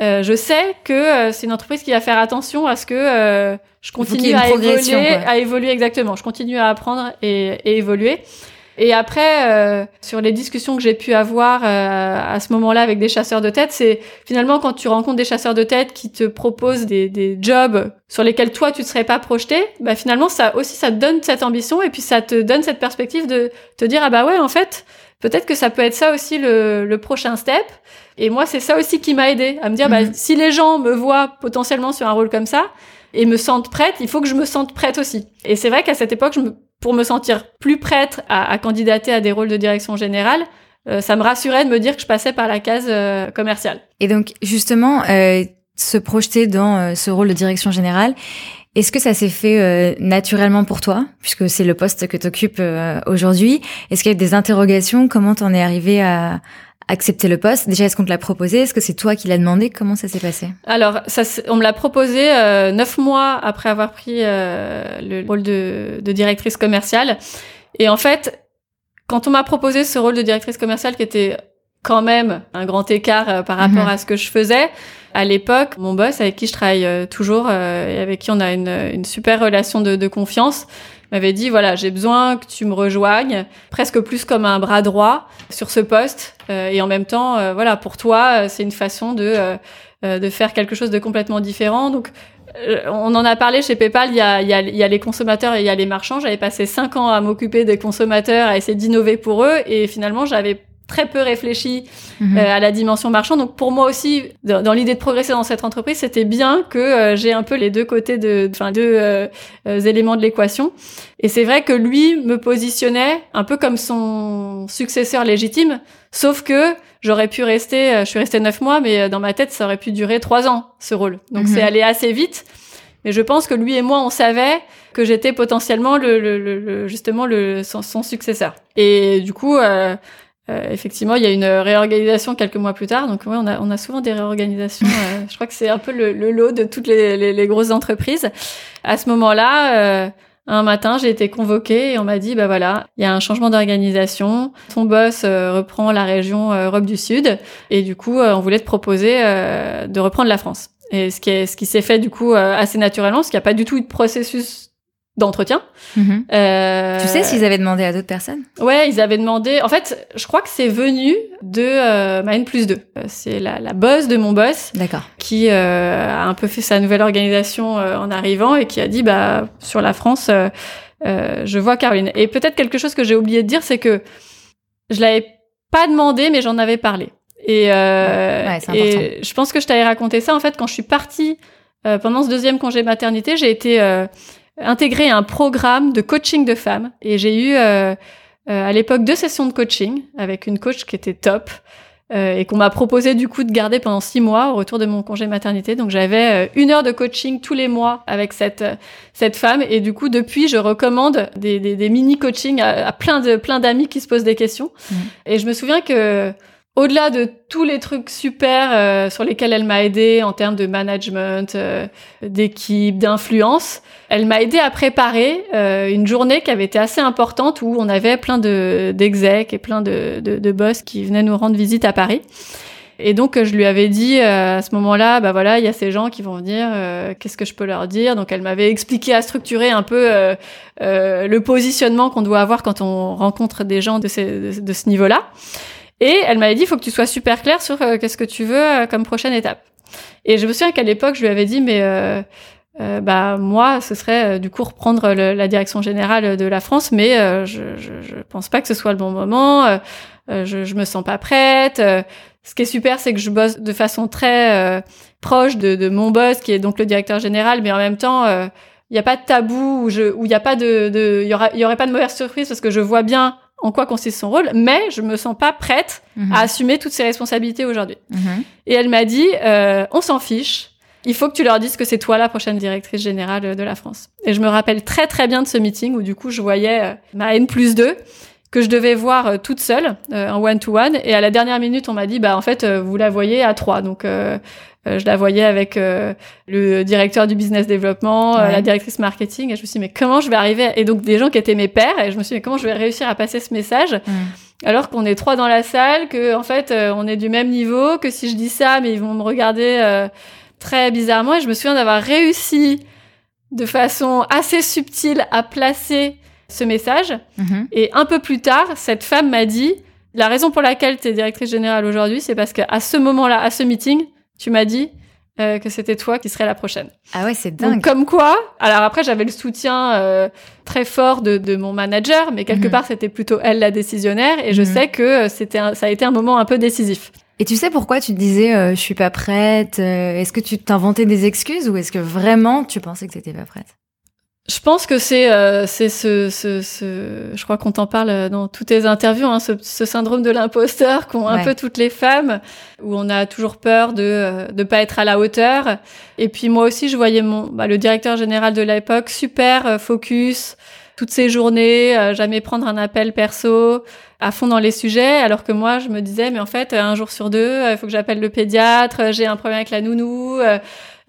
euh, je sais que euh, c'est une entreprise qui va faire attention à ce que euh, je continue à évoluer,
quoi.
à évoluer exactement. Je continue à apprendre et, et évoluer. Et après, euh, sur les discussions que j'ai pu avoir euh, à ce moment-là avec des chasseurs de tête, c'est finalement quand tu rencontres des chasseurs de tête qui te proposent des, des jobs sur lesquels toi tu ne serais pas projeté, bah finalement ça aussi ça te donne cette ambition et puis ça te donne cette perspective de te dire ah bah ouais en fait peut-être que ça peut être ça aussi le, le prochain step. Et moi c'est ça aussi qui m'a aidé à me dire bah
Mhm.
si les gens me voient potentiellement sur un rôle comme ça et me sentent prête, il faut que je me sente prête aussi. Et c'est vrai qu'à cette époque, je me, pour me sentir plus prête à, à candidater à des rôles de direction générale, euh, ça me rassurait de me dire que je passais par la case euh, commerciale.
Et donc, justement, euh, se projeter dans euh, ce rôle de direction générale, est-ce que ça s'est fait euh, naturellement pour toi, puisque c'est le poste que tu occupes aujourd'hui? Est-ce qu'il y a des interrogations? Comment t'en es arrivé à accepter le poste Déjà, est-ce qu'on te l'a proposé? Est-ce que c'est toi qui l'as demandé? Comment ça s'est passé?
Alors, ça, on me l'a proposé euh, neuf mois après avoir pris euh, le rôle de, de directrice commerciale. Et en fait, quand on m'a proposé ce rôle de directrice commerciale qui était quand même un grand écart euh, par rapport
Mhm.
à ce que je faisais, à l'époque, mon boss avec qui je travaille euh, toujours euh, et avec qui on a une, une super relation de, de confiance, m'avait dit voilà j'ai besoin que tu me rejoignes presque plus comme un bras droit sur ce poste Euh, et en même temps euh, voilà pour toi euh, c'est une façon de euh, euh, de faire quelque chose de complètement différent donc on en a parlé chez PayPal, il y a, il y, a, il y a les consommateurs et il y a les marchands. J'avais passé cinq ans à m'occuper des consommateurs, à essayer d'innover pour eux, et finalement j'avais très peu réfléchi mhm. à la dimension marchande. Donc pour moi aussi, dans, l'idée de progresser dans cette entreprise, c'était bien que j'ai un peu les deux côtés de, enfin deux éléments de l'équation. Et c'est vrai que lui me positionnait un peu comme son successeur légitime, sauf que j'aurais pu rester, je suis restée neuf mois, mais dans ma tête, ça aurait pu durer trois ans ce rôle. Donc c'est mhm. allé assez vite. Mais je pense que lui et moi, on savait que j'étais potentiellement le, le, le, justement le son, successeur. Et du coup, euh, euh, effectivement, il y a une réorganisation quelques mois plus tard. Donc, ouais, on a, on a souvent des réorganisations. <laughs> Euh, je crois que c'est un peu le, lot de toutes les, les, les, grosses entreprises. À ce moment-là, euh, un matin, j'ai été convoquée et on m'a dit, bah voilà, il y a un changement d'organisation. Ton boss reprend la région Europe du Sud et du coup, on voulait te proposer de reprendre la France. Et ce qui est, ce qui s'est fait du coup euh, assez naturellement, parce qu'il n'y a pas du tout eu de processus d'entretien.
Mhm. Euh... Tu sais s'ils avaient demandé à d'autres personnes?
Ouais, ils avaient demandé. En fait, je crois que c'est venu de euh, ma N plus 2. Euh, c'est la, la boss de mon boss.
D'accord.
Qui euh, a un peu fait sa nouvelle organisation en arrivant et qui a dit bah sur la France, je vois Caroline. Et peut-être quelque chose que j'ai oublié de dire, c'est que je l'avais pas demandé, mais j'en avais parlé. Et, et je pense que je t'avais raconté ça. En fait, quand je suis partie pendant ce deuxième congé maternité, j'ai été intégrée à un programme de coaching de femmes. Et j'ai eu euh, euh, à l'époque deux sessions de coaching avec une coach qui était top. Euh, et qu'on m'a proposé du coup de garder pendant six mois au retour de mon congé maternité. Donc j'avais une heure de coaching tous les mois avec cette cette femme et du coup depuis je recommande des, des, des mini coaching à, à, plein de plein d'amis qui se posent des questions. Mmh. Et je me souviens que au-delà de tous les trucs super euh, sur lesquels elle m'a aidé en termes de management, euh, d'équipe, d'influence, elle m'a aidé à préparer euh, une journée qui avait été assez importante où on avait plein de d'execs et plein de, de, de, boss qui venaient nous rendre visite à Paris. Et donc je lui avais dit à ce moment-là, bah voilà, il y a ces gens qui vont venir, qu'est-ce que je peux leur dire? Donc elle m'avait expliqué à structurer un peu le positionnement qu'on doit avoir quand on rencontre des gens de, ces, de ce niveau-là. Et elle m'avait dit, il faut que tu sois super clair sur euh, qu'est-ce que tu veux euh, comme prochaine étape. Et je me souviens qu'à l'époque, je lui avais dit, mais euh, bah moi, ce serait du coup reprendre la direction générale de la France, mais je, je, je, pense pas que ce soit le bon moment. je, je me sens pas prête. ce qui est super, c'est que je bosse de façon très proche de, de, mon boss, qui est donc le directeur général, mais en même temps, il n'y a pas de tabou où il n'y a pas de, il y, aura, y aurait pas de mauvaise surprise parce que je vois bien en quoi consiste son rôle, mais je me sens pas prête à mhm. assumer toutes ses responsabilités aujourd'hui. Mhm. Et elle m'a dit, euh, on s'en fiche. Il faut que tu leur dises que c'est toi la prochaine directrice générale de la France. Et je me rappelle très très bien de ce meeting où du coup je voyais euh, ma N plus 2 que je devais voir euh, toute seule en one-to-one. Et à la dernière minute, on m'a dit, bah en fait, vous la voyez à trois. Donc euh, je la voyais avec euh, le directeur du business développement, euh, la directrice marketing, et je me suis dit mais comment je vais arriver Et donc des gens qui étaient mes pères, et je me suis dit mais comment je vais réussir à passer ce message alors qu'on est trois dans la salle, que en fait on est du même niveau, que si je dis ça, mais ils vont me regarder très bizarrement. Et je me souviens d'avoir réussi de façon assez subtile à placer ce message. Mm-hmm. Et un peu plus tard, cette femme m'a dit la raison pour laquelle tu es directrice générale aujourd'hui, c'est parce qu'à ce moment-là, à ce meeting, tu m'as dit euh, que c'était toi qui serais la prochaine.
Ah ouais, c'est dingue.
comme quoi, alors après j'avais le soutien euh, très fort de, de, mon manager, mais quelque mhm. part c'était plutôt elle la décisionnaire, et je mhm. sais que c'était ça a été un moment un peu décisif.
Et tu sais pourquoi tu te disais euh, je suis pas prête Est-ce que tu t'inventais des excuses ou est-ce que vraiment tu pensais que t'étais pas prête?
Je pense que c'est euh, c'est ce, ce, ce, je crois qu'on t'en parle dans toutes tes interviews, hein, ce, ce, syndrome de l'imposteur qu'ont un peu toutes les femmes, où on a toujours peur de euh, de pas être à la hauteur. Et puis moi aussi, je voyais mon bah, le directeur général de l'époque super euh, focus toutes ces journées, euh, jamais prendre un appel perso, à fond dans les sujets, alors que moi je me disais mais en fait un jour sur deux, il faut que j'appelle le pédiatre, j'ai un problème avec la nounou.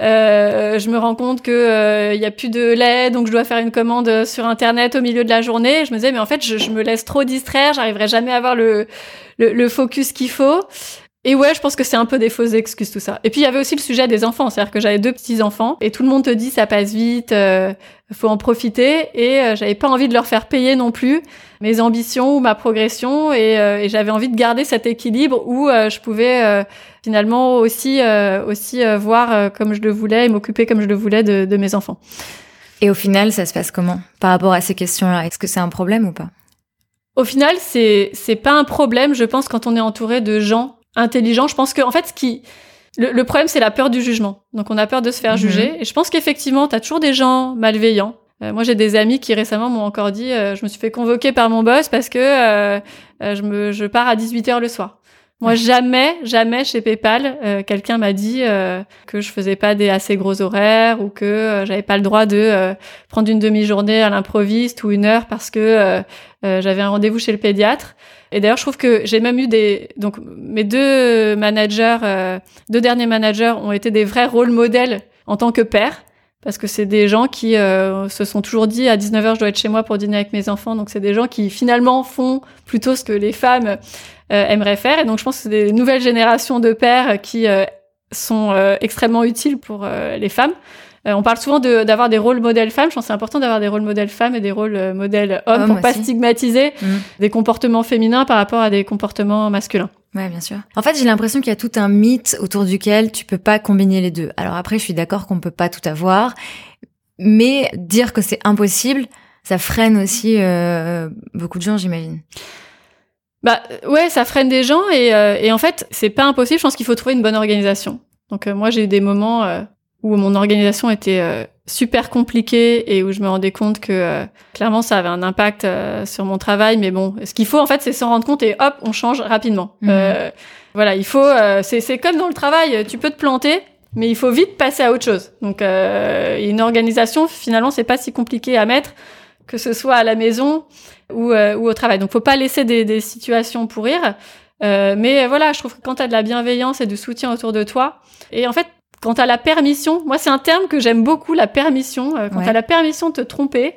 Euh, je me rends compte que il euh, y a plus de lait, donc je dois faire une commande sur internet au milieu de la journée. Je me disais mais en fait je, je me laisse trop distraire, j'arriverai jamais à avoir le, le, le focus qu'il faut. Et ouais, je pense que c'est un peu des fausses excuses tout ça. Et puis il y avait aussi le sujet des enfants, c'est-à-dire que j'avais deux petits enfants et tout le monde te dit ça passe vite, euh, faut en profiter. Et euh, j'avais pas envie de leur faire payer non plus mes ambitions ou ma progression. Et, euh, et j'avais envie de garder cet équilibre où euh, je pouvais finalement aussi aussi voir comme je le voulais et m'occuper comme je le voulais de, de mes enfants.
Et au final, ça se passe comment? Par rapport à ces questions-là Est-ce que c'est un problème ou pas?
Au final, c'est c'est pas un problème, je pense, quand on est entouré de gens intelligents. Je pense que en fait, ce qui le, problème, c'est la peur du jugement. Donc, on a peur de se faire mhm. juger. Et je pense qu'effectivement, tu as toujours des gens malveillants. Euh, moi, j'ai des amis qui récemment m'ont encore dit euh, je me suis fait convoquer par mon boss parce que euh, je, me, je pars à 18h le soir. Moi, jamais, jamais chez PayPal, quelqu'un m'a dit que je faisais pas des assez gros horaires ou que j'avais pas le droit de prendre une demi-journée à l'improviste ou une heure parce que j'avais un rendez-vous chez le pédiatre. Et d'ailleurs, je trouve que j'ai même eu des donc mes deux managers, euh, deux derniers managers ont été des vrais rôles modèles en tant que père parce que c'est des gens qui euh, se sont toujours dit à 19h je dois être chez moi pour dîner avec mes enfants. Donc c'est des gens qui finalement font plutôt ce que les femmes euh, aimeraient faire. Et donc je pense que c'est des nouvelles générations de pères qui sont extrêmement utiles pour les femmes. Euh, on parle souvent d'avoir des rôles modèles femmes. Je pense que c'est important d'avoir des rôles modèles femmes et des rôles euh, modèles hommes pour pas stigmatiser mm. des comportements féminins par rapport à des comportements masculins.
Ouais, bien sûr. En fait, j'ai l'impression qu'il y a tout un mythe autour duquel tu peux pas combiner les deux. Alors après, je suis d'accord qu'on peut pas tout avoir, mais dire que c'est impossible, ça freine aussi euh, beaucoup de gens, j'imagine.
Bah ouais, ça freine des gens et, et en fait, c'est pas impossible. Je pense qu'il faut trouver une bonne organisation. Donc moi, j'ai eu des moments où mon organisation était euh, super compliquée et où je me rendais compte que euh, clairement ça avait un impact euh, sur mon travail. Mais bon, ce qu'il faut en fait, c'est s'en rendre compte et hop, on change rapidement. Mhm. voilà, il faut. c'est comme dans le travail, tu peux te planter, mais il faut vite passer à autre chose. Donc une organisation, finalement, c'est pas si compliqué à mettre que ce soit à la maison ou, ou au travail. Donc faut pas laisser des, des situations pourrir. mais voilà, je trouve que quand tu as de la bienveillance et du soutien autour de toi, et en fait, quand à la permission, moi c'est un terme que j'aime beaucoup, la permission, euh, quand tu as la permission de te tromper,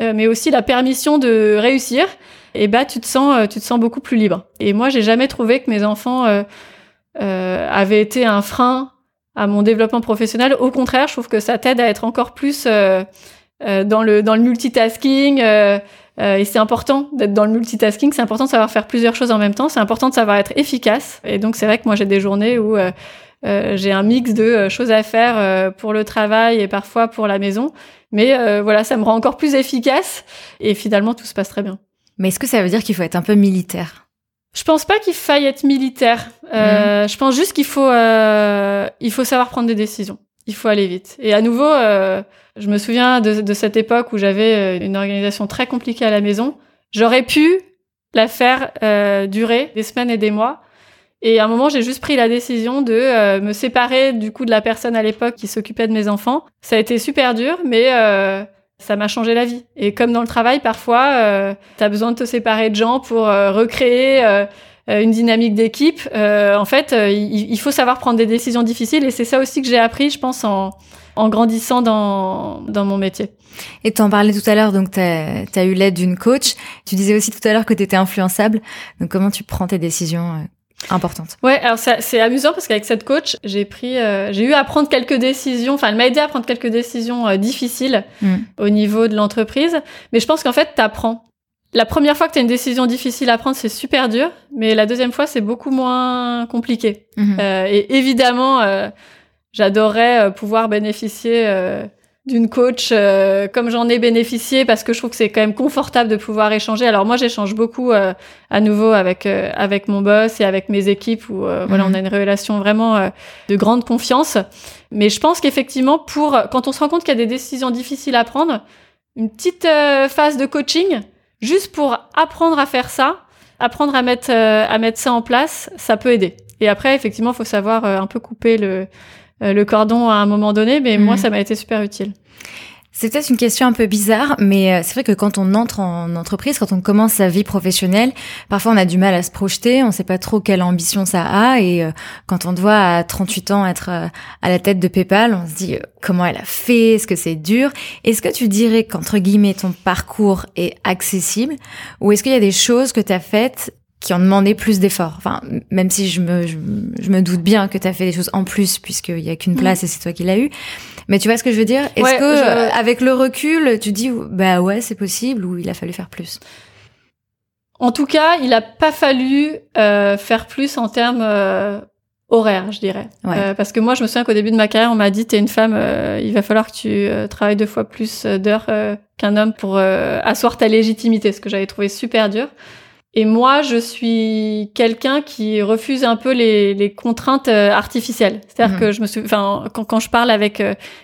euh, mais aussi la permission de réussir, et eh bah tu te sens, euh, tu te sens beaucoup plus libre. Et moi j'ai jamais trouvé que mes enfants avaient été un frein à mon développement professionnel. Au contraire, je trouve que ça t'aide à être encore plus dans le dans le multitasking. et c'est important d'être dans le multitasking, c'est important de savoir faire plusieurs choses en même temps, c'est important de savoir être efficace. Et donc c'est vrai que moi j'ai des journées où euh, j'ai un mix de euh, choses à faire euh, pour le travail et parfois pour la maison. Mais voilà, ça me rend encore plus efficace et finalement tout se passe très bien.
Mais est-ce que ça veut dire qu'il faut être un peu militaire?
Je pense pas qu'il faille être militaire. Euh, mhm. Je pense juste qu'il faut euh, il faut savoir prendre des décisions. Il faut aller vite. Et à nouveau, euh, je me souviens de, de cette époque où j'avais une organisation très compliquée à la maison. J'aurais pu la faire durer des semaines et des mois. Et à un moment, j'ai juste pris la décision de euh, me séparer du coup de la personne à l'époque qui s'occupait de mes enfants. Ça a été super dur, mais euh, ça m'a changé la vie. Et comme dans le travail, parfois, euh, tu as besoin de te séparer de gens pour euh, recréer une dynamique d'équipe. en fait, il, faut savoir prendre des décisions difficiles. Et c'est ça aussi que j'ai appris, je pense, en, en grandissant dans, dans mon métier.
Et tu en parlais tout à l'heure, donc tu as, eu l'aide d'une coach. Tu disais aussi tout à l'heure que tu étais influençable. Donc comment tu prends tes décisions importante.
Ouais, alors c'est amusant parce qu'avec cette coach, j'ai pris, euh, j'ai eu à prendre quelques décisions. Enfin, elle m'a aidé à prendre quelques décisions euh, difficiles mm. au niveau de l'entreprise. Mais je pense qu'en fait, t'apprends. La première fois que tu as une décision difficile à prendre, c'est super dur, mais la deuxième fois, c'est beaucoup moins compliqué. Mm-hmm. Euh, et évidemment, j'adorerais pouvoir bénéficier d'une coach euh, comme j'en ai bénéficié parce que je trouve que c'est quand même confortable de pouvoir échanger. Alors moi j'échange beaucoup euh, à nouveau avec euh, avec mon boss et avec mes équipes où voilà on mhm. a une relation vraiment de grande confiance. Mais je pense qu'effectivement pour quand on se rend compte qu'il y a des décisions difficiles à prendre, une petite phase de coaching juste pour apprendre à faire ça, apprendre à mettre à mettre ça en place, ça peut aider. Et après effectivement il faut savoir un peu couper le euh, le cordon à un moment donné, mais moi, mhm. ça m'a été super utile.
C'est peut-être une question un peu bizarre, mais euh, c'est vrai que quand on entre en entreprise, quand on commence sa vie professionnelle, parfois on a du mal à se projeter, on ne sait pas trop quelle ambition ça a, et euh, quand on doit à 38 ans être à la tête de PayPal, on se dit comment elle a fait, est-ce que c'est dur? Est-ce que tu dirais qu'entre guillemets ton parcours est accessible, ou est-ce qu'il y a des choses que tu as faites qui ont demandé plus d'efforts. Enfin, même si je me, je, me doute bien que tu as fait des choses en plus, puisqu'il y a qu'une place mm. et c'est toi qui l'as eu. Mais tu vois ce que je veux dire? Est-ce que, avec le recul, tu dis, bah ouais, c'est possible, ou il a fallu faire plus?
En tout cas, il a pas fallu euh, faire plus en termes euh, horaire, je dirais. Euh, parce que moi, je me souviens qu'au début de ma carrière, on m'a dit, t'es une femme, euh, il va falloir que tu euh, travailles deux fois plus d'heures qu'un homme pour asseoir ta légitimité, ce que j'avais trouvé super dur. Et moi, je suis quelqu'un qui refuse un peu les, les contraintes artificielles. C'est-à-dire mhm. que je me suis, enfin, quand, quand je parle avec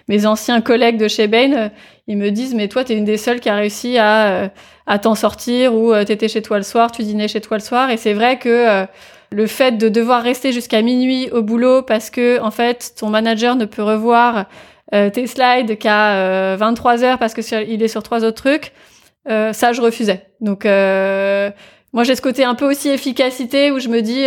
mes anciens collègues de chez Bain, ils me disent, mais toi, t'es une des seules qui a réussi à, à t'en sortir ou t'étais chez toi le soir, tu dînais chez toi le soir. Et c'est vrai que le fait de devoir rester jusqu'à minuit au boulot parce que en fait ton manager ne peut revoir euh, tes slides qu'à 23 euh, heures parce que il est sur trois autres trucs, euh, ça je refusais. Donc moi j'ai ce côté un peu aussi efficacité où je me dis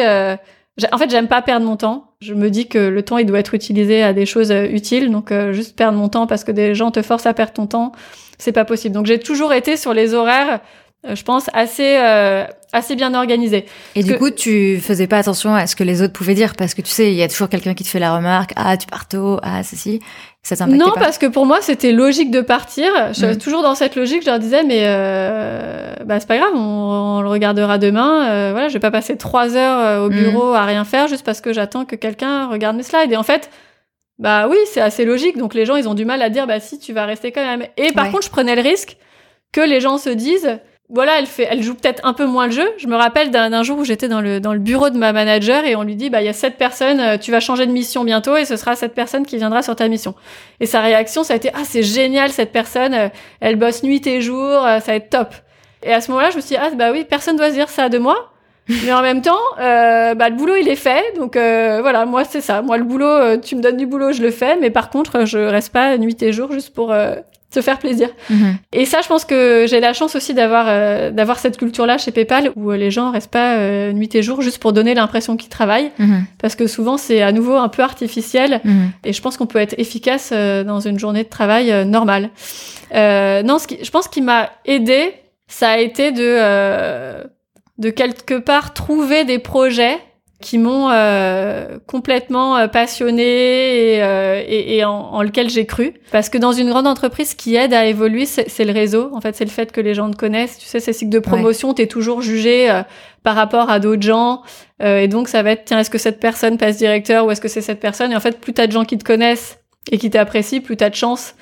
en fait j'aime pas perdre mon temps. Je me dis que le temps il doit être utilisé à des choses utiles donc juste perdre mon temps parce que des gens te forcent à perdre ton temps, c'est pas possible. Donc j'ai toujours été sur les horaires euh, je pense, assez euh, assez bien organisé.
Et du coup, tu faisais pas attention à ce que les autres pouvaient dire? Parce que tu sais, il y a toujours quelqu'un qui te fait la remarque, ah tu pars tôt, ah ceci. Ça
Non, parce que pour moi, c'était logique de partir. Je, mm. Toujours dans cette logique, je leur disais, mais euh, bah c'est pas grave, on, le regardera demain. Euh, voilà, je vais pas passer trois heures au mm. bureau à rien faire juste parce que j'attends que quelqu'un regarde mes slides. Et en fait, bah oui, c'est assez logique. Donc les gens, ils ont du mal à dire, bah si, tu vas rester quand même. Et par contre, je prenais le risque que les gens se disent voilà, elle fait, elle joue peut-être un peu moins le jeu. Je me rappelle d'un jour où j'étais dans le dans le bureau de ma manager et on lui dit bah il y a cette personne, euh, tu vas changer de mission bientôt et ce sera cette personne qui viendra sur ta mission. Et sa réaction ça a été ah c'est génial cette personne, euh, elle bosse nuit et jour, euh, ça va être top. Et à ce moment-là je me suis dit ah bah oui personne doit se dire ça de moi. <laughs> Mais en même temps, euh, bah, le boulot il est fait, donc voilà, moi c'est ça. Moi le boulot, tu me donnes du boulot, je le fais, mais par contre je reste pas nuit et jour juste pour se faire plaisir. Mhm. Et ça, je pense que j'ai la chance aussi d'avoir euh, d'avoir cette culture-là chez PayPal où euh, les gens restent pas euh, nuit et jour juste pour donner l'impression qu'ils travaillent, mhm. parce que souvent c'est à nouveau un peu artificiel. Mhm. Et je pense qu'on peut être efficace dans une journée de travail normale. non, ce qui, je pense qu'il m'a aidé, ça a été de de quelque part trouver des projets qui m'ont euh, complètement euh, passionné et, euh, et, et en, en, lequel j'ai cru. Parce que dans une grande entreprise, ce qui aide à évoluer, c'est le réseau. En fait, c'est le fait que les gens te connaissent. Tu sais, ces cycles de promotion, tu es toujours jugé par rapport à d'autres gens. et donc, ça va être, tiens, est-ce que cette personne passe directeur ou est-ce que c'est cette personne? Et en fait, plus t'as de gens qui te connaissent et qui t'apprécient, plus t'as de chances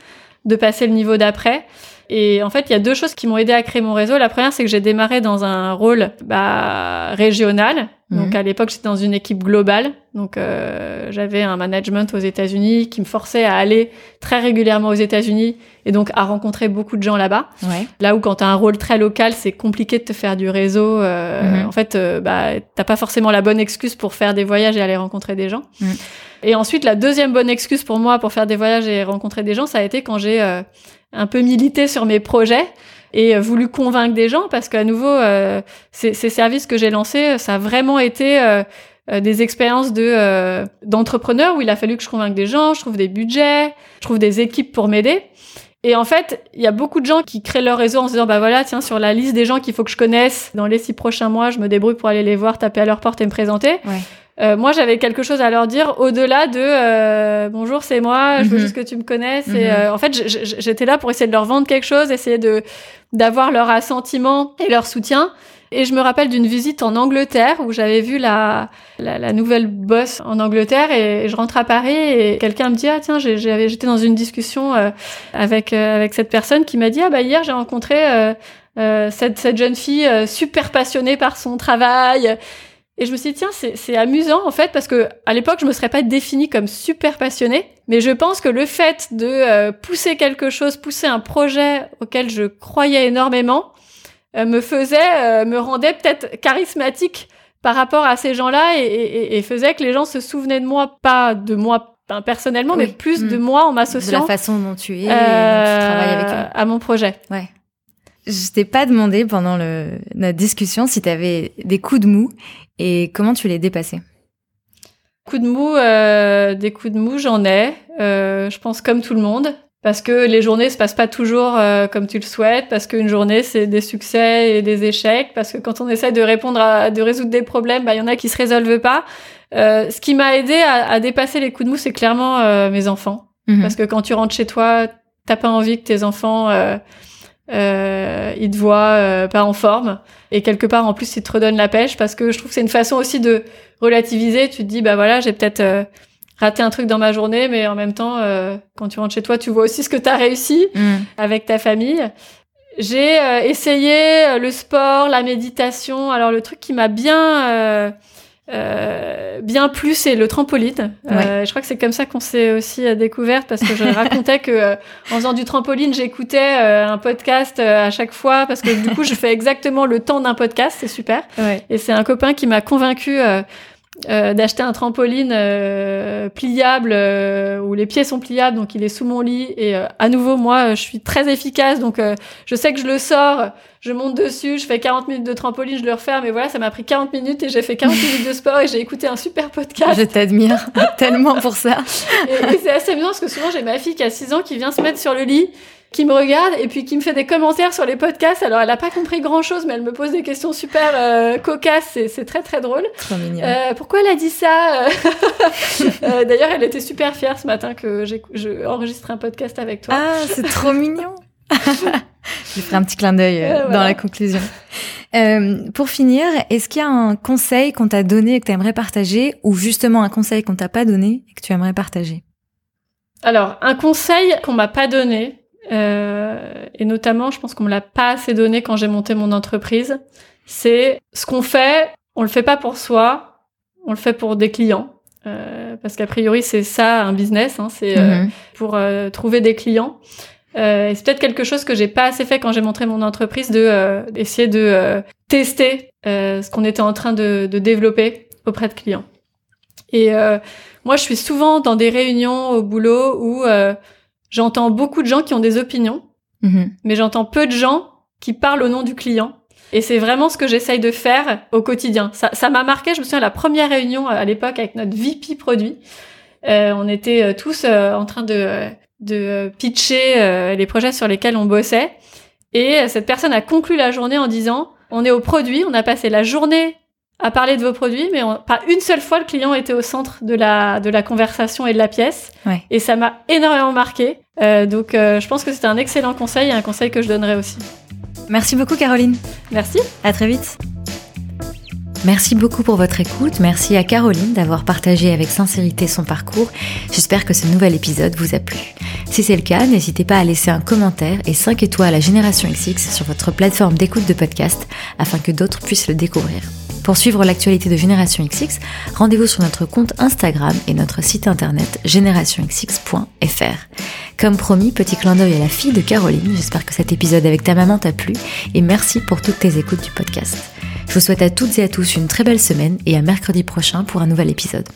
de passer le niveau d'après. Et en fait, il y a deux choses qui m'ont aidé à créer mon réseau. La première, c'est que j'ai démarré dans un rôle bah, régional. Donc mhm. à l'époque, j'étais dans une équipe globale. Donc euh, j'avais un management aux États-Unis qui me forçait à aller très régulièrement aux États-Unis et donc à rencontrer beaucoup de gens là-bas. Ouais. Là où quand tu as un rôle très local, c'est compliqué de te faire du réseau. Euh, mhm. En fait, euh, bah t'as pas forcément la bonne excuse pour faire des voyages et aller rencontrer des gens. Mhm. Et ensuite, la deuxième bonne excuse pour moi pour faire des voyages et rencontrer des gens, ça a été quand j'ai euh, un peu milité sur mes projets et euh, voulu convaincre des gens parce qu'à nouveau, euh, ces, ces, services que j'ai lancés, ça a vraiment été euh, des expériences de d'entrepreneurs où il a fallu que je convainque des gens, je trouve des budgets, je trouve des équipes pour m'aider. Et en fait, il y a beaucoup de gens qui créent leur réseau en se disant bah voilà, tiens, sur la liste des gens qu'il faut que je connaisse dans les six prochains mois, je me débrouille pour aller les voir, taper à leur porte et me présenter. Ouais. Euh, moi, j'avais quelque chose à leur dire au-delà de euh, bonjour, c'est moi, je veux mhm. juste que tu me connaisses. Et mhm. euh, en fait, j'étais là pour essayer de leur vendre quelque chose, essayer de d'avoir leur assentiment et leur soutien. Et je me rappelle d'une visite en Angleterre où j'avais vu la, la, la, nouvelle boss en Angleterre et je rentre à Paris et quelqu'un me dit ah tiens j'étais dans une discussion avec avec cette personne qui m'a dit ah bah hier j'ai rencontré cette, cette jeune fille super passionnée par son travail et je me suis dit, tiens, c'est amusant en fait, parce que à l'époque, je me serais pas définie comme super passionnée, mais je pense que le fait de euh, pousser quelque chose, pousser un projet auquel je croyais énormément, euh, me faisait, euh, me rendait peut-être charismatique par rapport à ces gens-là et, et, et, faisait que les gens se souvenaient de moi, pas de moi personnellement, mais plus de mm. moi en m'associant.
De la façon dont tu es, dont tu travailles avec eux.
À mon projet.
Ouais. Je t'ai pas demandé pendant le, notre discussion si tu avais des coups de mou et comment tu les dépassais
Coups de mou, euh, des coups de mou, j'en ai. Euh, je pense comme tout le monde. Parce que les journées se passent pas toujours euh, comme tu le souhaites, parce qu'une journée c'est des succès et des échecs, parce que quand on essaie de répondre à, de résoudre des problèmes, bah il y en a qui se résolvent pas. Euh, ce qui m'a aidé à, à, dépasser les coups de mou, c'est clairement euh, mes enfants, mhm. parce que quand tu rentres chez toi, t'as pas envie que tes enfants euh, il te voit euh, pas en forme et quelque part en plus il te redonne la pêche parce que je trouve que c'est une façon aussi de relativiser. Tu te dis bah voilà j'ai peut-être euh, raté un truc dans ma journée, mais en même temps euh, quand tu rentres chez toi tu vois aussi ce que tu as réussi
Mm.
avec ta famille. J'ai essayé le sport, la méditation. Alors le truc qui m'a bien euh, bien plu, c'est le trampoline. Euh, je crois que c'est comme ça qu'on s'est aussi euh, découverte parce que je <laughs> racontais que euh, en faisant du trampoline, j'écoutais euh, un podcast à chaque fois parce que du coup, je fais exactement le temps d'un podcast. C'est super.
Ouais.
Et c'est un copain qui m'a convaincu euh, euh, d'acheter un trampoline euh, pliable euh, où les pieds sont pliables, donc il est sous mon lit. Et euh, à nouveau, moi, je suis très efficace, donc euh, je sais que je le sors, je monte dessus, je fais 40 minutes de trampoline, je le refais, mais voilà, ça m'a pris 40 minutes et j'ai fait 40 minutes de sport et j'ai écouté un super podcast.
Je t'admire <laughs> tellement pour ça.
Et, et c'est assez amusant parce que souvent j'ai ma fille qui a 6 ans qui vient se mettre sur le lit, qui me regarde et puis qui me fait des commentaires sur les podcasts. Alors elle a pas compris grand chose, mais elle me pose des questions super euh, cocasses. C'est, très très drôle.
Trop mignon.
Euh, pourquoi elle a dit ça Euh, <laughs> D'ailleurs, elle était super fière ce matin que je enregistre un podcast avec toi.
Ah, c'est trop mignon. <laughs> Je ferai un petit clin d'œil euh,
Euh,
dans
voilà.
la conclusion. Euh, pour finir, est-ce qu'il y a un conseil qu'on t'a donné et que tu aimerais partager ou justement un conseil qu'on t'a pas donné et que tu aimerais partager?
Alors, un conseil qu'on m'a pas donné, euh, et notamment, je pense qu'on me l'a pas assez donné quand j'ai monté mon entreprise, c'est ce qu'on fait, on le fait pas pour soi, on le fait pour des clients. Euh, parce qu'a priori, c'est ça un business, hein, c'est euh,
Mhm.
pour euh, trouver des clients. Euh, et c'est peut-être quelque chose que j'ai pas assez fait quand j'ai monté mon entreprise de euh, d'essayer de euh, tester euh, ce qu'on était en train de, de développer auprès de clients. Et euh, moi, je suis souvent dans des réunions au boulot où euh, j'entends beaucoup de gens qui ont des opinions,
Mhm.
mais j'entends peu de gens qui parlent au nom du client. Et c'est vraiment ce que j'essaye de faire au quotidien. Ça ça m'a marqué. Je me souviens la première réunion euh, à l'époque avec notre VP produit. Euh, on était euh, tous euh, en train de de pitcher euh, les projets sur lesquels on bossait. Et cette personne a conclu la journée en disant on est au produit, on a passé la journée à parler de vos produits, mais on- pas une seule fois le client était au centre de la de la conversation et de la pièce.
Ouais.
Et ça m'a énormément marqué. Euh, donc euh, je pense que c'était un excellent conseil et un conseil que je donnerais aussi.
Merci beaucoup Caroline.
Merci.
À très vite. Merci beaucoup pour votre écoute. Merci à Caroline d'avoir partagé avec sincérité son parcours. J'espère que ce nouvel épisode vous a plu. Si c'est le cas, n'hésitez pas à laisser un commentaire et 5 étoiles à Génération XX sur votre plateforme d'écoute de podcast afin que d'autres puissent le découvrir. Pour suivre l'actualité de Génération XX, rendez-vous sur notre compte Instagram et notre site internet générationxx.fr. Comme promis, petit clin d'œil à la fille de Caroline, j'espère que cet épisode avec ta maman t'a plu et merci pour toutes tes écoutes du podcast. Je vous souhaite à toutes et à tous une très belle semaine et à mercredi prochain pour un nouvel épisode.